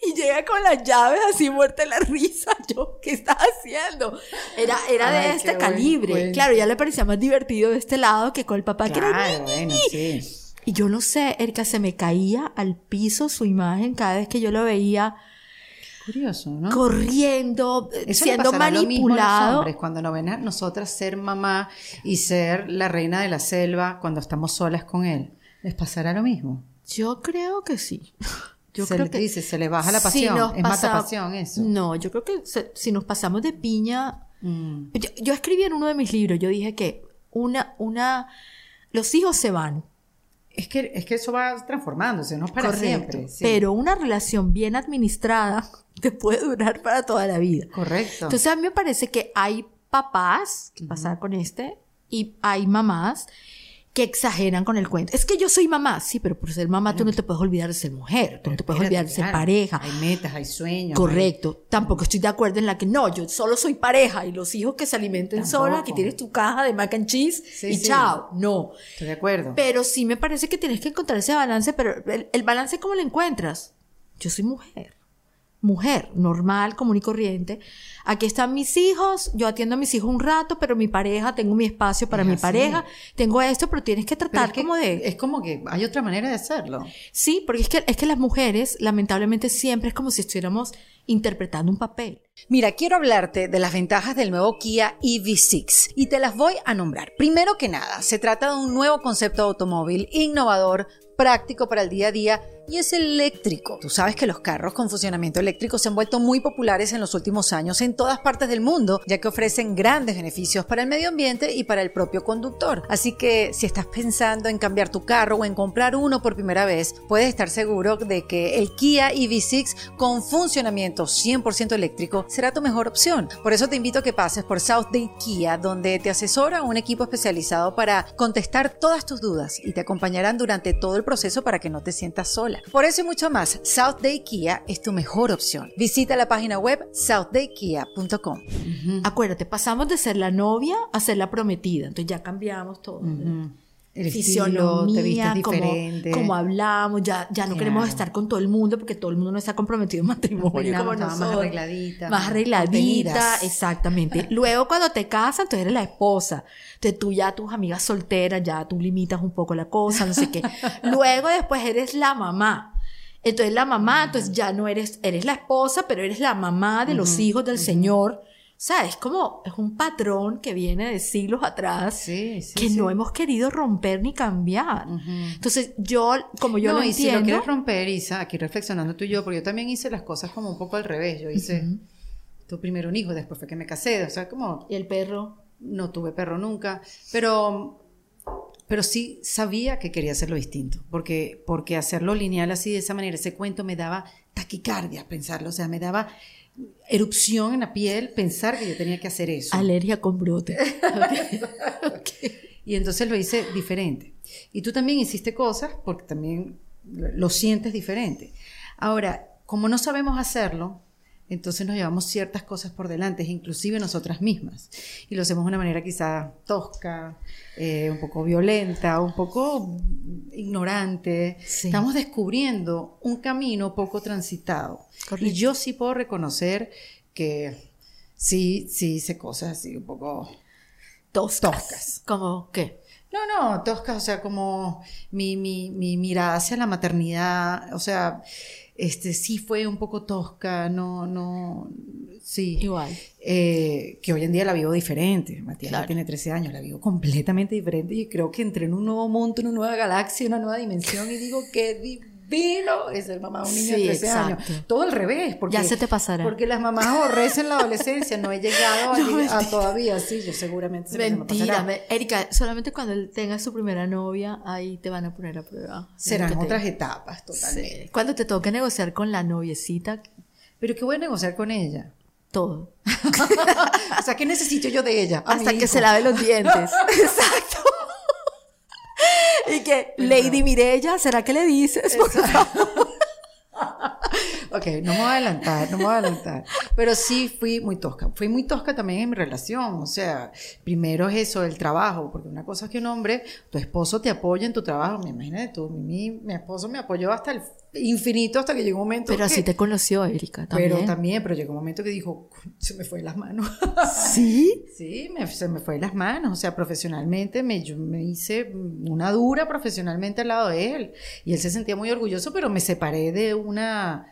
Y, y llega con las llaves así muerta de la risa. Yo, ¿qué estás haciendo? Era, era de Ay, este qué buen calibre. cuento. Claro, ya le parecía más divertido de este lado que con el papá que era Claro, bueno, sí. Y yo no sé, Erika, se me caía al piso su imagen cada vez que yo lo veía Curioso, ¿no? corriendo, Eso le siendo pasará lo mismo a los manipulado. hombres, cuando nos ven a nosotras ser mamá y ser la reina de la selva cuando estamos solas con él. ¿Les pasará lo mismo? Yo creo que sí. Yo se creo les que dice, se les baja la si pasión. es pasa- mata pasión eso. No, yo creo que se- si nos pasamos de piña. Mm. Yo, yo escribí en uno de mis libros, yo dije que una, una, los hijos se van, Es que, es que eso va transformándose, no es para correcto, siempre. sí. pero una relación bien administrada te puede durar para toda la vida. Correcto. Entonces a mí me parece que hay papás, que pasa con este, y hay mamás que exageran con el cuento. Es que yo soy mamá, sí, pero por ser mamá tú no te puedes olvidar de ser mujer, tú no te puedes olvidar de ser claro, pareja. Hay metas, hay sueños. Correcto. Tampoco estoy de acuerdo en la que no, yo solo soy pareja y los hijos que se alimenten sola, que tienes tu caja de mac and cheese Sí, y sí. chao. No. Estoy de acuerdo. Pero sí me parece que tienes que encontrar ese balance, pero el, el balance ¿cómo lo encuentras? Yo soy mujer. Mujer, normal, común y corriente. Aquí están mis hijos, yo atiendo a mis hijos un rato, pero mi pareja, tengo mi espacio para Es mi así. pareja, tengo esto, pero tienes que tratar es que- como de... Es como que hay otra manera de hacerlo. Sí, porque es que, es que las mujeres, lamentablemente, siempre es como si estuviéramos interpretando un papel. Mira, quiero hablarte de las ventajas del nuevo Kia EV6 y te las voy a nombrar. Primero que nada, se trata de un nuevo concepto de automóvil innovador, práctico para el día a día y es eléctrico. Tú sabes que los carros con funcionamiento eléctrico se han vuelto muy populares en los últimos años en todas partes del mundo, ya que ofrecen grandes beneficios para el medio ambiente y para el propio conductor. Así que si estás pensando en cambiar tu carro o en comprar uno por primera vez, puedes estar seguro de que el Kia EV6 con funcionamiento 100% eléctrico será tu mejor opción. Por eso te invito a que pases por South Day Kia, donde te asesora un equipo especializado para contestar todas tus dudas y te acompañarán durante todo el proceso para que no te sientas sola. Por eso y mucho más, South Day Kia es tu mejor opción. Visita la página web southdaykia.com. Acuérdate, pasamos de ser la novia a ser la prometida. Entonces ya cambiamos todo. El Fisionomía, estilo, te como, hablamos, ya, ya no queremos estar con todo el mundo porque todo el mundo no está comprometido en matrimonio como estaba más nosotros. arregladita, Más más arregladita, contenidas. exactamente. Luego cuando te casas, tú eres la esposa. Entonces tú ya tus amigas solteras, ya tú limitas un poco la cosa, no sé qué. Luego después eres la mamá. Entonces la mamá, entonces ya no eres, eres la esposa, pero eres la mamá de los hijos del Señor. O sea, es como, es un patrón que viene de siglos atrás Sí, sí, que sí. no hemos querido romper ni cambiar. Entonces yo, como yo no, lo y si entiendo, lo quieres romper, Isa, aquí reflexionando tú y yo, porque yo también hice las cosas como un poco al revés. Yo hice, tu primero un hijo, después fue que me casé, o sea, como y el perro, no tuve perro nunca, pero, pero sí sabía que quería hacerlo distinto, porque, porque hacerlo lineal así de esa manera, ese cuento me daba taquicardia pensarlo, o sea, me daba erupción en la piel pensar que yo tenía que hacer eso. alergia con brote. Y entonces lo hice diferente. Y tú también hiciste cosas porque también lo lo sientes diferente. Ahora, como no sabemos hacerlo, entonces nos llevamos ciertas cosas por delante, inclusive nosotras mismas. Y lo hacemos de una manera quizá tosca, eh, un poco violenta, un poco ignorante. Sí. Estamos descubriendo un camino poco transitado. Correcto. Y yo sí puedo reconocer que sí, sí hice cosas así un poco Toscas. Toscas. ¿Cómo qué? no, no, tosca, o sea, como mi, mi, mi mirada hacia la maternidad, o sea, este sí fue un poco tosca, no, no, sí. Igual. Eh, que hoy en día la vivo diferente. Matías ya tiene 13 años, la vivo completamente diferente y creo que entré en un nuevo mundo, en una nueva galaxia, una nueva dimensión y digo, qué divino es ser mamá de un niño Sí, de 13 años. Todo al revés. Porque, Ya se te pasará. Porque las mamás aborrecen la adolescencia, no he llegado a, No, todavía, sí, yo seguramente se me- se me Mentira, pasará. me- Erika, solamente cuando él tenga su primera novia, ahí te van a poner a prueba. Serán te- otras etapas, totalmente. Sí. Cuando te toque negociar con la noviecita, Pero ¿qué voy a negociar con ella? todo. o sea, ¿qué necesito yo de ella? Hasta que se lave los dientes. Exacto. Y que, Lady Mirella, ¿será que le dices? Por favor. Ok, no me voy a adelantar, no me voy a adelantar. Pero sí fui muy tosca. Fui muy tosca también en mi relación. O sea, primero es eso, el trabajo. Porque una cosa es que un hombre, tu esposo te apoya en tu trabajo. Me imagino tú, mi, mi esposo me apoyó hasta el infinito, hasta que llegó un momento Pero que- así te conoció, Erika, también. Pero también, pero llegó un momento que dijo, se me fue de las manos. ¿Sí? Sí, me- se me fue de las manos. O sea, profesionalmente me, yo me hice una dura profesionalmente al lado de él. Y él se sentía muy orgulloso, pero me separé de una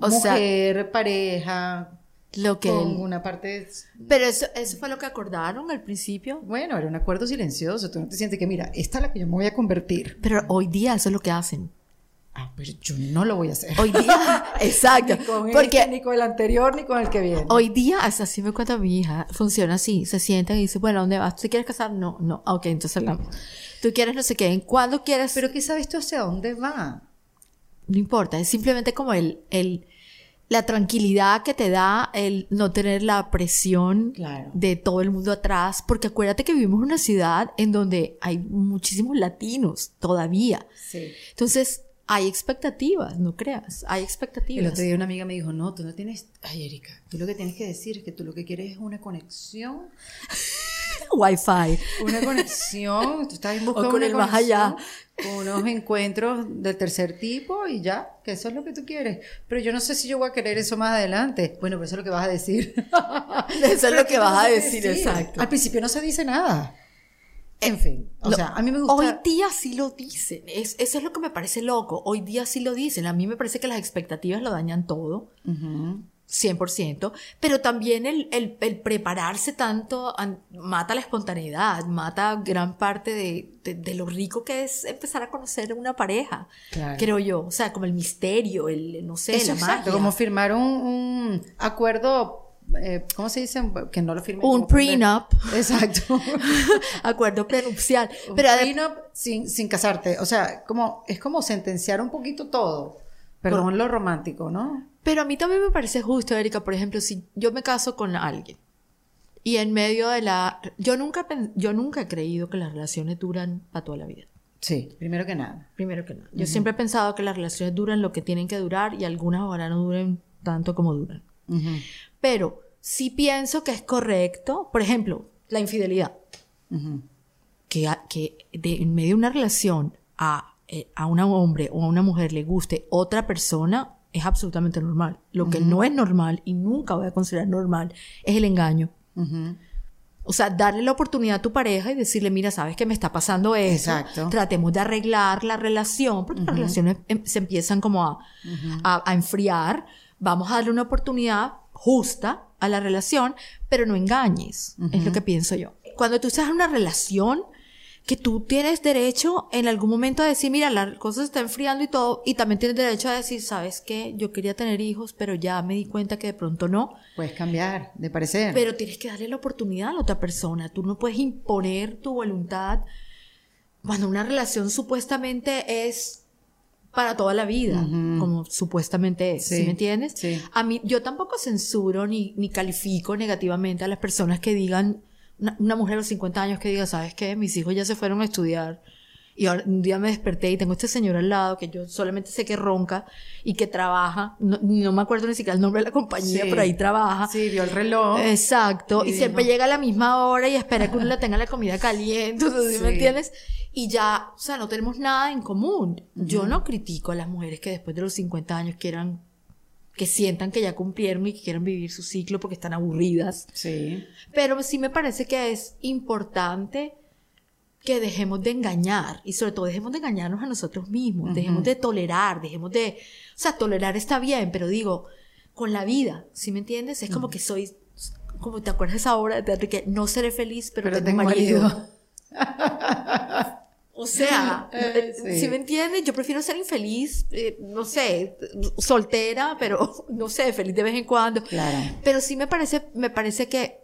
O sea, mujer, pareja, Lo que con él- una parte... Pero eso, eso fue lo que acordaron al principio. Bueno, era un acuerdo silencioso. Tú no te sientes que, mira, esta es la que yo me voy a convertir. Pero hoy día eso es lo que hacen. Ah, pero yo no lo voy a hacer. Hoy día, exacto. Ni con Porque este, ni con el anterior, ni con el que viene. hoy día, así me cuenta mi hija, funciona así. Se sientan y dice, bueno, ¿a ¿dónde vas? ¿Tú te quieres casar? No, no. Ah, Ok, entonces hablamos. ¿Tú quieres no sé qué? ¿En cuándo quieres? Pero ¿qué sabes tú hacia dónde va? no importa, es simplemente como el, el, la tranquilidad que te da el no tener la presión Claro. de todo el mundo atrás, porque acuérdate que vivimos en una ciudad en donde hay muchísimos latinos todavía. Sí. Entonces, hay expectativas, no creas, hay El expectativas. otro día una amiga me dijo, no, tú no tienes, ay Erika, tú lo que tienes que decir es que tú lo que quieres es una conexión Wi-Fi. Una conexión, tú estás buscando O con una el más allá. unos encuentros del tercer tipo y ya, que eso es lo que tú quieres. Pero yo no sé si yo voy a querer eso más adelante. Bueno, pero eso es lo que vas a decir. Eso es lo que vas a vas decir, exacto. Al principio no se dice nada. En fin, o Lo- sea, a mí me gusta... Hoy día sí lo dicen. Es- eso es lo que me parece loco. Hoy día sí lo dicen. A mí me parece que las expectativas lo dañan todo. Ujú. 100%, pero también el, el- el prepararse tanto an- mata la espontaneidad, mata gran parte de, de- de lo rico que es empezar a conocer una pareja, Claro. creo yo, o sea, como el misterio, el, no sé, Eso la exacto, magia. como firmar un, un acuerdo, eh, ¿cómo se dice? Que no lo firme. Un prenup. Exacto. Acuerdo prenupcial. Un Pero prenup sin, sin casarte. O sea, como, es como sentenciar un poquito todo. Perdón lo romántico, ¿no? Pero a mí también me parece justo, Erika, por ejemplo, si yo me caso con alguien y en medio de la... Yo nunca, yo nunca he creído que las relaciones duran para toda la vida. Sí, primero que nada. Primero que nada. Yo siempre he pensado que las relaciones duran lo que tienen que durar y algunas ojalá no duren tanto como duran. Ujú. Pero sí pienso que es correcto, por ejemplo, la infidelidad. Que, a- que de- en medio de una relación a, eh, a un hombre o a una mujer le guste otra persona es absolutamente normal. Lo que no es normal y nunca voy a considerar normal es el engaño. O sea, darle la oportunidad a tu pareja y decirle, mira, sabes que me está pasando eso. Exacto. Tratemos de arreglar la relación, porque las relaciones em- se empiezan como a, a- a enfriar. Vamos a darle una oportunidad justa a la relación, pero no engañes, es lo que pienso yo. Cuando tú estás en una relación, que tú tienes derecho en algún momento a decir, mira, la cosa se está enfriando y todo, y también tienes derecho a decir, sabes qué, yo quería tener hijos, pero ya me di cuenta que de pronto no. Puedes cambiar de parecer. Pero tienes que darle la oportunidad a la otra persona. Tú no puedes imponer tu voluntad cuando una relación supuestamente es para toda la vida, como supuestamente es. ¿Sí, Sí, me entiendes? sí. A mí, yo tampoco censuro ni, ni califico negativamente a las personas que digan, una, una mujer a los 50 años que diga, ¿sabes qué? Mis hijos ya se fueron a estudiar. Y ahora, un día me desperté y tengo este señor al lado que yo solamente sé que ronca y que trabaja. No, no me acuerdo ni siquiera el nombre de la compañía, Sí. pero ahí trabaja. Sí, vio el reloj. Exacto, y, Y siempre dijo- llega a la misma hora y espera que uno le tenga la comida caliente, ¿sí me Sí. entiendes? Y ya, o sea, no tenemos nada en común. Yo no critico a las mujeres que después de los 50 años quieran, que sientan que ya cumplieron y que quieran vivir su ciclo porque están aburridas. Sí. Pero sí me parece que es importante que dejemos de engañar y sobre todo dejemos de engañarnos a nosotros mismos, dejemos de tolerar, dejemos de, o sea, tolerar está bien, pero digo, con la vida, ¿sí me entiendes? Es como que soy, como te acuerdas de esa obra de teatro que no seré feliz, pero, Pero tengo, tengo marido. marido. O sea, Eh, ¿sí. sí. me entiendes? Yo prefiero ser infeliz, eh, no sé, soltera, pero no sé, feliz de vez en cuando. Claro. Pero sí me parece, me parece que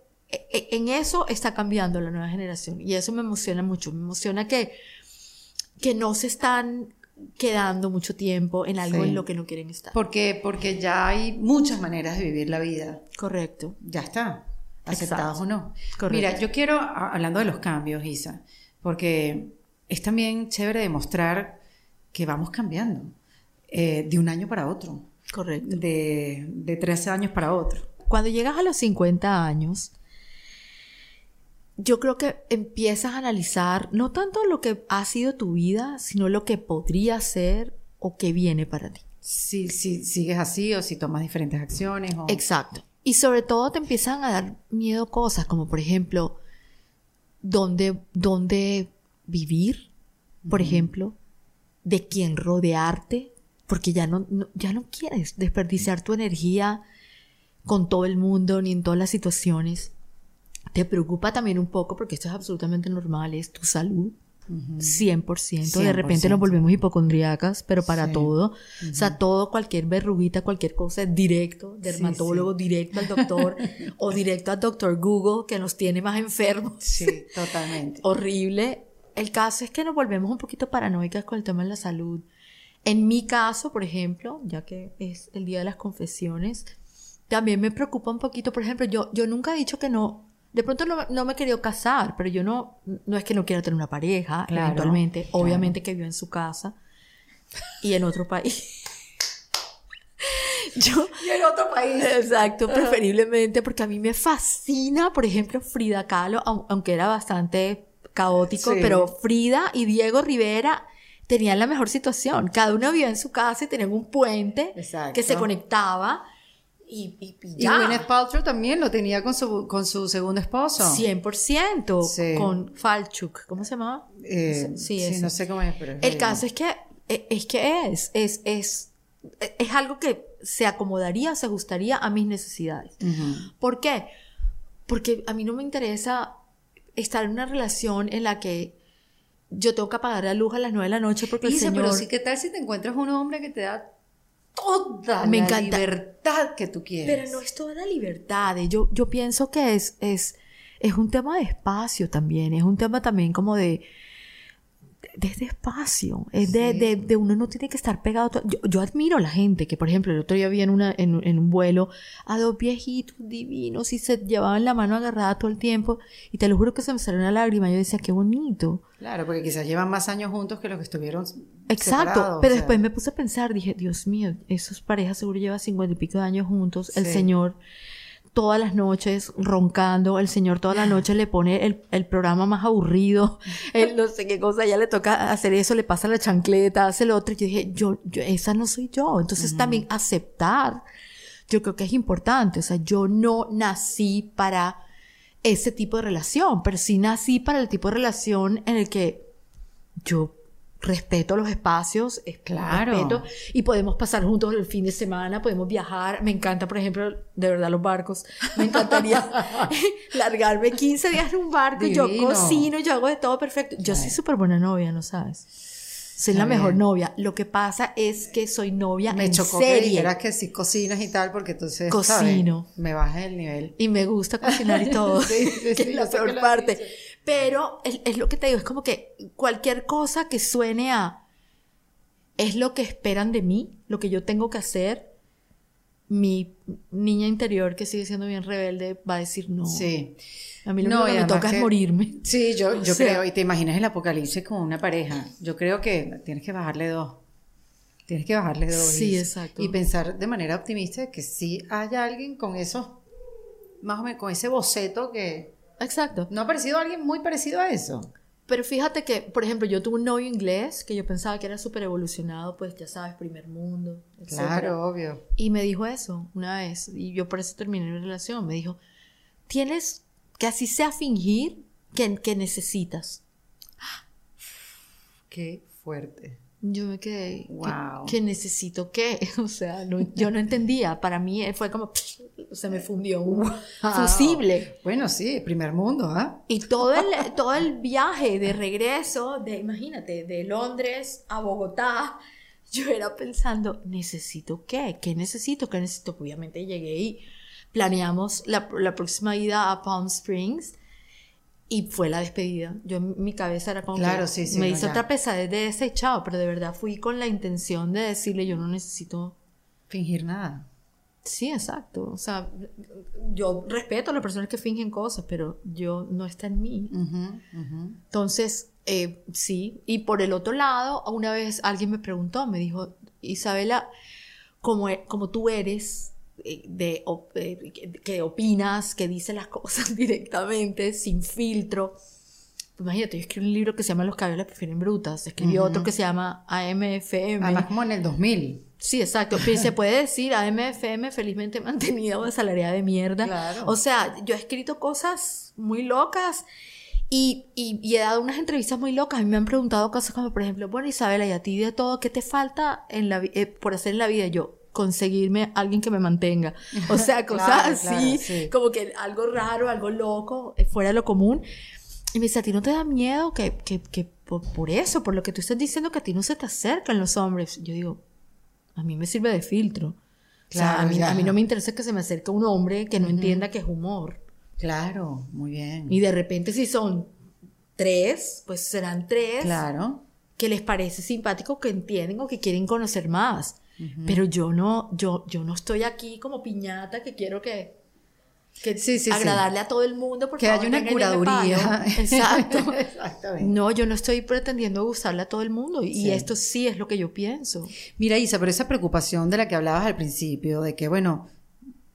en eso está cambiando la nueva generación y eso me emociona mucho. Me emociona que, que no se están quedando mucho tiempo en algo Sí. en lo que no quieren estar. Porque, porque ya hay muchas maneras de vivir la vida. Correcto. Ya está. Aceptadas Exacto. o no. Correcto. Mira, yo quiero, hablando de los cambios, Isa, porque es también chévere demostrar que vamos cambiando eh, de un año para otro, Correcto. de, de 13 años para otro. Cuando llegas a los 50 años, yo creo que empiezas a analizar no tanto lo que ha sido tu vida, sino lo que podría ser o que viene para ti. Si, si sigues así o si tomas diferentes acciones. O... Exacto. Y sobre todo te empiezan a dar miedo cosas como por ejemplo, dónde, dónde vivir, por ejemplo, de quién rodearte, porque ya no, no- ya no quieres desperdiciar tu energía con todo el mundo ni en todas las situaciones. Te preocupa también un poco, porque esto es absolutamente normal, es tu salud. 100%. De repente 100%. nos volvemos hipocondriacas, pero para Sí. todo. O sea, todo, cualquier verruguita, cualquier cosa, directo, dermatólogo, directo al doctor, o directo al doctor Google, que nos tiene más enfermos. Sí, totalmente. Horrible. El caso es que nos volvemos un poquito paranoicas con el tema de la salud. En mi caso, por ejemplo, ya que es el día de las confesiones, también me preocupa un poquito, por ejemplo, yo, yo nunca he dicho que no, de pronto no, no me he querido casar, pero yo no, no es que no quiera tener una pareja, Claro, eventualmente, claro. obviamente que vivo en su casa y en otro país. Yo, Y en otro país. Exacto, preferiblemente, porque a mí me fascina, por ejemplo, Frida Kahlo, au- aunque era bastante caótico, Sí. pero Frida y Diego Rivera tenían la mejor situación. Cada uno vivía en su casa y tenían un puente Exacto. que se conectaba y, y, y Y ya. Gwyneth Paltrow también lo tenía con su, con su segundo esposo. 100% Sí. con Falchuk, ¿cómo se llamaba? Eh, Sí, no sé cómo es, pero es El caso es que e- es que es, es, es, es algo que se acomodaría, se ajustaría a mis necesidades. ¿Por qué? Porque a mí no me interesa estar en una relación en la que yo tengo que apagar la luz a las 9 de la noche porque el Isa, señor... pero sí, ¿qué tal si te encuentras un hombre que te da toda Me la encanta. libertad que tú quieres? Pero no es toda la libertad. eh. Yo, yo pienso que es, es, es un tema de espacio también. Es un tema también como de. De este espacio. Es de, Sí. de, de uno no tiene que estar pegado. Yo, yo admiro a la gente que, por ejemplo, el otro día vi en, una, en, en un vuelo a dos viejitos divinos y se llevaban la mano agarrada todo el tiempo. Y te lo juro que se me salió una lágrima. Yo decía, qué bonito. Claro, porque quizás llevan más años juntos que los que estuvieron Exacto, separados, pero o sea. después me puse a pensar, dije, Dios mío, esas parejas seguro llevan cincuenta y pico de años juntos, el señor todas las noches roncando, el señor toda la noche le pone el, el programa más aburrido, él no sé qué cosa, ya le toca hacer eso, le pasa la chancleta, hace lo otro, y yo dije, yo, yo esa no soy yo, entonces también aceptar, yo creo que es importante, o sea, yo no nací para ese tipo de relación, pero sí nací para el tipo de relación en el que yo respeto los espacios, es- Claro. respeto, y podemos pasar juntos el fin de semana, podemos viajar. Me encanta, por ejemplo, de verdad los barcos. Me encantaría largarme 15 días en un barco, yo Divino. cocino, yo hago de todo perfecto. Yo soy súper buena novia, ¿no sabes? Soy Está la mejor bien. novia. Lo que pasa es que soy novia Me en chocó serie. dijeras que sí cocinas y tal, porque entonces, Cocino. ¿sabes? Me bajas el nivel. Y me gusta cocinar y todo. Sí, sí, que sí, es yo la peor parte. dices. Pero es, es lo que te digo, es como que cualquier cosa que suene a es lo que esperan de mí, lo que yo tengo que hacer, mi niña interior que sigue siendo bien rebelde va a decir no. Sí. A mí lo No, que me toca que- es morirme. Sí, yo, yo O sea- creo, y te imaginas el apocalipsis con una pareja. Yo creo que tienes que bajarle dos. Tienes que bajarle dos. Sí, y, exacto. Y pensar de manera optimista de que sí haya alguien con esos, más o menos, con ese boceto que Exacto. no ha parecido alguien muy parecido a eso. Pero fíjate que, por ejemplo, yo tuve un novio inglés que yo pensaba que era súper evolucionado, pues ya sabes, primer mundo, etcétera. Claro, obvio. Y me dijo eso una vez, y yo por eso terminé mi relación. Me dijo, tienes que así sea fingir que, que necesitas. Qué fuerte. Yo me quedé, ¿que- Wow. ¿que, necesito qué? O sea, no- yo no entendía. Para mí fue como, se me fundió un fusible. Bueno, sí, primer mundo, ¿ah? Y todo el, todo el viaje de regreso, de, imagínate, de Londres a Bogotá, yo era pensando, ¿necesito qué? ¿Qué necesito? ¿Qué necesito? Obviamente llegué y planeamos la, la próxima ida a Palm Springs y fue la despedida. Yo en mi cabeza era como Claro, que sí, sí, me no, hizo ya. otra pesadez de ese chao, pero de verdad fui con la intención de decirle, yo no necesito Fingir nada. Sí, exacto. O sea, yo respeto a las personas que fingen cosas, pero yo no está en mí. Ujú, ujú. Entonces, eh, sí. Y por el otro lado, una vez alguien me preguntó, me dijo, Isabela, como, e- como tú eres, eh, de, op- eh, que, opinas, que dices las cosas directamente, sin filtro. Imagínate, yo escribí un libro que se llama Los cabellos las prefieren brutas. Escribí otro que se llama AMFM. Además, como en el 2000. Sí, exacto. Se puede decir AMFM, felizmente mantenida o asalariada de mierda. Claro. O sea, yo he escrito cosas muy locas y, y- y he dado unas entrevistas muy locas. A mí me han preguntado cosas como, por ejemplo, bueno, Isabela, ¿y a ti de todo qué te falta en la, eh, por hacer en la vida? Yo, conseguirme alguien que me mantenga. O sea, cosas Claro, así, claro, sí. como que algo raro, algo loco, eh, fuera de lo común. Y me dice, ¿a ti no te da miedo que, que, que por, por eso, por lo que tú estás diciendo, que a ti no se te acercan los hombres? Yo digo, a mí me sirve de filtro. o sea, a Claro, mí, ya. a mí no me interesa que se me acerque un hombre que no entienda que es humor. Claro, muy bien. Y de repente si son tres, pues serán tres Claro. que les parece simpático, que entienden o que quieren conocer más. Pero yo no, yo, yo no estoy aquí como piñata que quiero que... que Sí, sí, sí. agradarle a todo el mundo porque Que haya una curaduría. Exacto. Exactamente. No, yo no estoy pretendiendo gustarle a todo el mundo y esto sí es lo que yo pienso. Mira, Isa, pero esa preocupación de la que hablabas al principio, de que, bueno,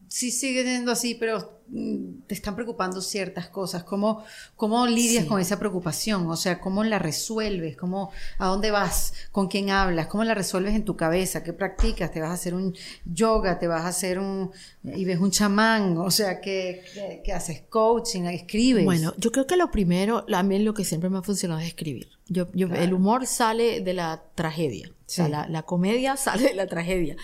sí sigue siendo así, pero mm, te están preocupando ciertas cosas. ¿Cómo, cómo lidias Sí. con esa preocupación? O sea, ¿cómo la resuelves? ¿Cómo, ¿A dónde vas? ¿Con quién hablas? ¿Cómo la resuelves en tu cabeza? ¿Qué practicas? ¿Te vas a hacer un yoga? ¿Te vas a hacer un... y ves un chamán? O sea, ¿qué, qué, qué haces? ¿Coaching? ¿Escribes? Bueno, yo creo que lo primero, a mí lo que siempre me ha funcionado es escribir. Yo, yo- El humor sale de la tragedia. O sea, Sí. la, la comedia sale de la tragedia.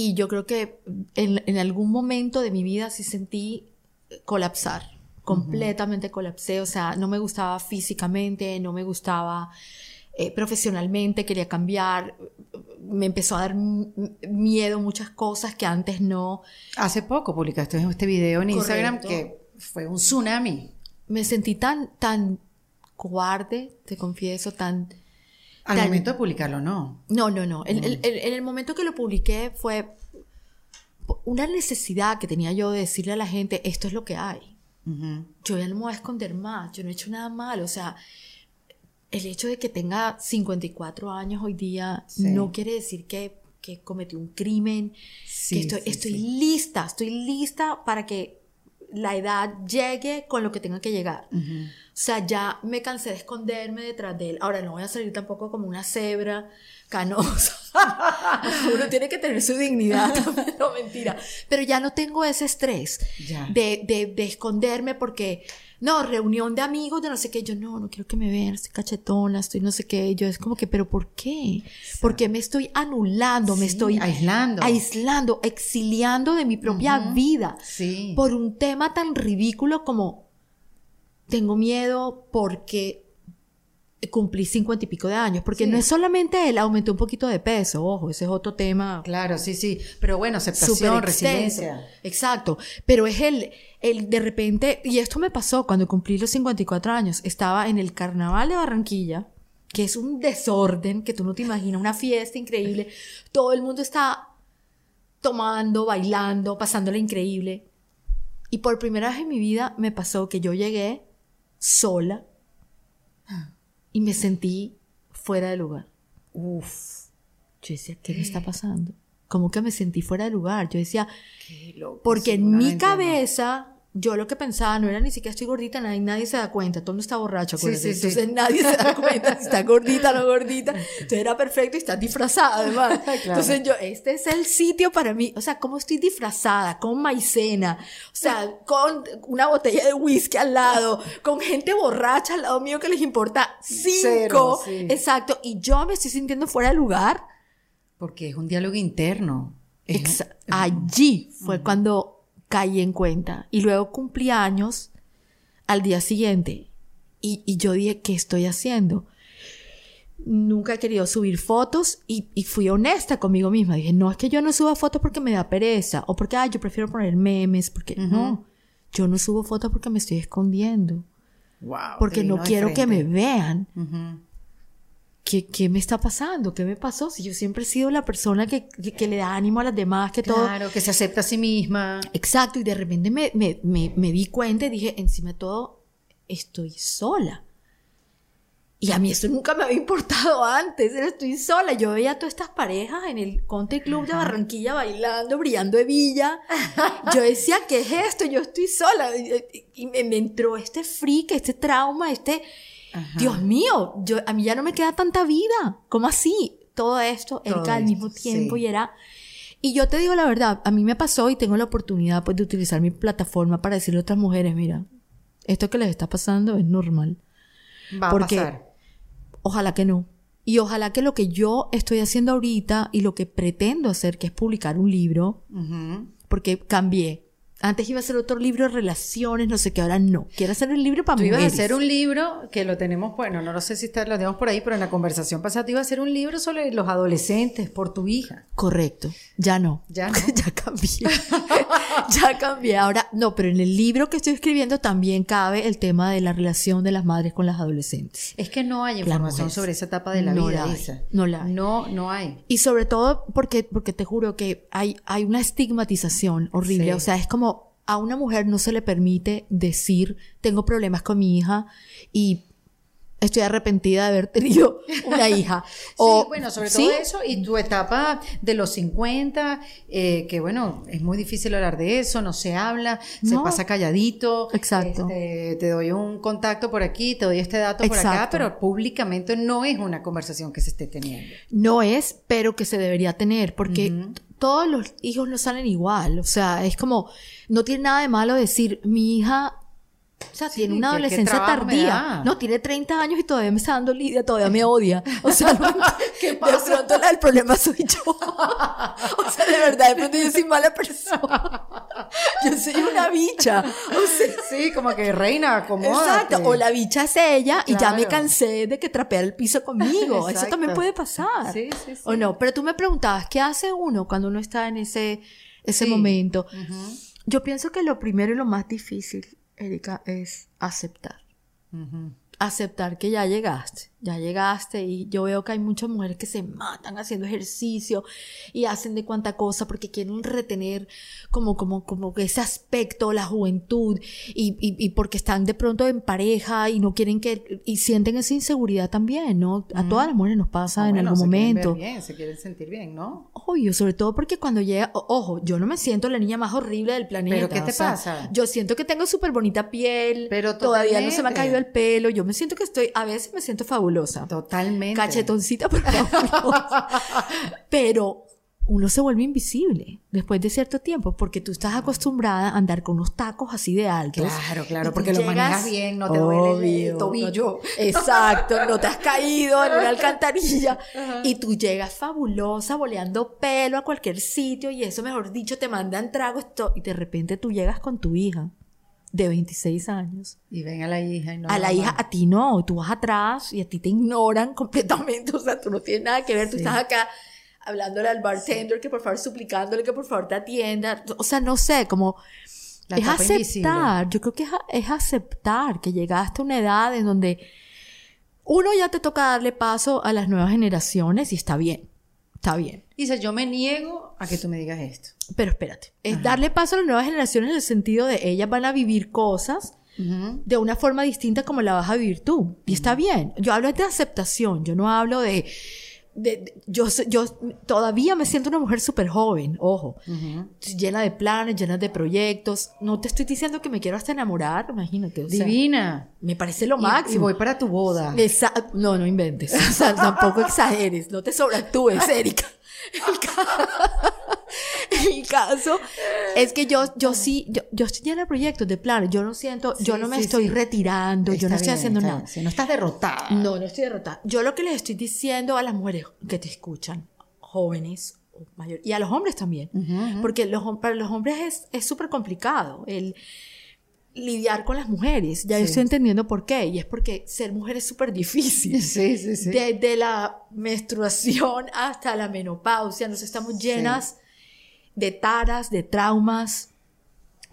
Y yo creo que en, en algún momento de mi vida sí sentí colapsar. Completamente colapsé. O sea, no me gustaba físicamente, no me gustaba eh, profesionalmente, quería cambiar. Me empezó a dar miedo muchas cosas que antes no. Hace poco publicaste este video en Instagram que fue un tsunami. Me sentí tan, tan cobarde, te confieso, tan... Al Tan- momento de publicarlo, no. No, no, no. En, el momento que lo publiqué fue una necesidad que tenía yo de decirle a la gente, esto es lo que hay. Yo ya no me voy a esconder más, yo no he hecho nada malo. O sea, el hecho de que tenga 54 años hoy día Sí. no quiere decir que, que cometí un crimen, Sí, que estoy, sí, estoy lista, estoy lista para que la edad llegue con lo que tenga que llegar. O sea, ya me cansé de esconderme detrás de él. Ahora no voy a salir tampoco como una cebra canosa. Uno tiene que tener su dignidad. no, mentira. Pero ya no tengo ese estrés Ya. de, de, de esconderme porque, no, reunión de amigos, de no sé qué. Yo no, no quiero que me vean, estoy cachetona, estoy no sé qué. Yo es como que, pero ¿por qué? ¿Por qué me estoy anulando? me estoy aislando. aislando, exiliando de mi propia vida Sí. por un tema tan ridículo como tengo miedo porque cumplí cincuenta y pico de años, porque Sí. no es solamente él, aumenté un poquito de peso, ojo, ese es otro tema Claro, sí, sí. Pero bueno, aceptación, resiliencia. Exacto, pero es el, el de repente, y esto me pasó cuando cumplí los 54 años, estaba en el carnaval de Barranquilla, que es un desorden que tú no te imaginas, una fiesta increíble, todo el mundo está tomando, bailando, pasándola increíble. Y por primera vez en mi vida me pasó que yo llegué sola y me sentí fuera de lugar. Uf. Yo decía, ¿qué me está pasando? ¿Cómo que me sentí fuera de lugar? Yo decía, loco, porque en mi seguramente, ¿no? cabeza, yo lo que pensaba no era ni siquiera estoy gordita, nadie, nadie se da cuenta, todo el mundo está borracho, Sí, sí, sí. Entonces nadie se da cuenta si está gordita o no gordita. Entonces era perfecto y está disfrazada además. Claro. Entonces yo, este es el sitio para mí. O sea, ¿cómo estoy disfrazada? Con maicena, o sea, con una botella de whisky al lado, con gente borracha al lado mío que les importa Cero, cinco. sí. Exacto. Y yo me estoy sintiendo fuera de lugar. Porque es un diálogo interno. Allí fue cuando caí en cuenta. Y luego cumplí años al día siguiente. Y, y yo dije, ¿qué estoy haciendo? Nunca he querido subir fotos y, y fui honesta conmigo misma. Dije, no es que yo no suba fotos porque me da pereza o porque, ay, yo prefiero poner memes, porque no. Yo no subo fotos porque me estoy escondiendo, Wow, porque no quiero que me vean. ¿Qué, ¿Qué me está pasando? ¿Qué me pasó? Si yo siempre he sido la persona que, que, que le da ánimo a las demás, que todo. Claro, que se acepta a sí misma. Exacto, y de repente me, me, me, me di cuenta y dije, encima de todo, estoy sola. Y a mí esto nunca me había importado antes, estoy sola. Yo veía a todas estas parejas en el Country Club de Barranquilla bailando, brillando de villa. Yo decía, ¿qué es esto? Yo estoy sola. Y- me entró este freak, este trauma, este... Dios mío, yo, a mí ya no me queda tanta vida. ¿Cómo así? Todo esto, Todo Erika, al mismo tiempo sí. y era... Y yo te digo la verdad, a mí me pasó y tengo la oportunidad pues de utilizar mi plataforma para decirle a otras mujeres, mira, esto que les está pasando es normal. Va a Porque- pasar. Ojalá que no. Y ojalá que lo que yo estoy haciendo ahorita y lo que pretendo hacer, que es publicar un libro, porque cambié. Antes iba a hacer otro libro de relaciones, no sé qué, ahora no. Quiero hacer un libro para Tú ibas a mujeres. hacer un libro que lo tenemos, bueno, no lo sé si está, lo tenemos por ahí, pero en la conversación pasada tú ibas a hacer un libro sobre los adolescentes por tu hija. Correcto. Ya no. Ya no. ya cambié. ya cambié. Ahora, no, pero en el libro que estoy escribiendo también cabe el tema de la relación de las madres con las adolescentes. Es que no hay información mujeres. sobre esa etapa de la No vida, la hay, Isa. no la hay. No, no hay. Y sobre todo porque, porque te juro que hay, hay una estigmatización horrible. Sí. O sea, es como a una mujer no se le permite decir, tengo problemas con mi hija y estoy arrepentida de haber tenido una hija. O, sí, bueno, sobre todo eso y tu etapa de los 50, eh, que bueno, es muy difícil hablar de eso, no se habla, se pasa calladito. Exacto. Este, te doy un contacto por aquí, te doy este dato por acá, pero públicamente no es una conversación que se esté teniendo. No es, pero que se debería tener, porque todos los hijos no salen igual. O sea, es como, no tiene nada de malo decir, mi hija o sea, tiene una adolescencia tardía. No, tiene 30 años y todavía me está dando lidia, todavía me odia. O sea, ¿qué pasa? de pronto el problema soy yo. o sea, de verdad, de pronto yo soy mala persona. yo soy una bicha. O sea, sí, como que reina, como Exacto. O la bicha es ella y ya me cansé de que trapea el piso conmigo. Eso también puede pasar. Sí, sí, sí. O no, pero tú me preguntabas, ¿qué hace uno cuando uno está en ese, ese momento? Yo pienso que lo primero y lo más difícil Erika, es aceptar. Aceptar que ya llegaste, ya llegaste y yo veo que hay muchas mujeres que se matan haciendo ejercicio y hacen de cuanta cosa porque quieren retener como, como, como ese aspecto, la juventud y, y, porque están de pronto en pareja y no quieren que, y sienten esa inseguridad también, ¿no? A todas las mujeres nos pasa ah, en algún momento. bien, se quieren sentir bien, ¿no? Obvio, sobre todo porque cuando llega, ojo, yo no me siento la niña más horrible del planeta. ¿Pero qué te pasa? Yo siento que tengo súper bonita piel, pero todavía no se me ha caído el pelo, yo me siento que estoy, a veces me siento fabulosa. Totalmente. Cachetoncita, pero Pero uno se vuelve invisible después de cierto tiempo porque tú estás acostumbrada a andar con unos tacos así de altos. Claro, claro, porque lo manejas bien, no te duele el tobillo. exacto, no te has caído en una alcantarilla y tú llegas fabulosa, boleando pelo a cualquier sitio y eso, mejor dicho, te mandan tragos y de repente tú llegas con tu hija de 26 años. Y ven a la hija y no. A la hija, a ti no, tú vas atrás y a ti te ignoran completamente, o sea, tú no tienes nada que ver, tú estás acá hablándole al bartender que por favor suplicándole que por favor te atienda, o sea, no sé, como es aceptar, yo creo que es, es, aceptar que llegaste a una edad en donde uno ya te toca darle paso a las nuevas generaciones y está bien. Está bien. Dice, yo me niego a que tú me digas esto. Pero espérate, es darle paso a las nuevas generaciones en el sentido de ellas van a vivir cosas de una forma distinta como la vas a vivir tú. Y está bien. Yo hablo de aceptación, yo no hablo de... de, yo, yo todavía me siento una mujer súper joven, ojo, llena de planes, llena de proyectos. No te estoy diciendo que me quiero hasta enamorar, imagínate. Divina. me parece lo máximo. Y voy para tu boda. no, no inventes. O sea, tampoco exageres. No te sobreactúes, Erika. El caso es que yo, yo sí, yo, yo estoy llena de proyectos, de planes. Yo no siento, yo no me estoy retirando, yo no estoy haciendo nada. no estás derrotada. No, no estoy derrotada. Yo lo que les estoy diciendo a las mujeres que te escuchan, jóvenes o mayores, y a los hombres también, porque los, para los hombres es súper complicado. El, lidiar con las mujeres. Ya estoy entendiendo por qué. Y es porque ser mujer es súper difícil. Sí, sí, sí. Desde la menstruación hasta la menopausia, nos estamos llenas de taras, de traumas,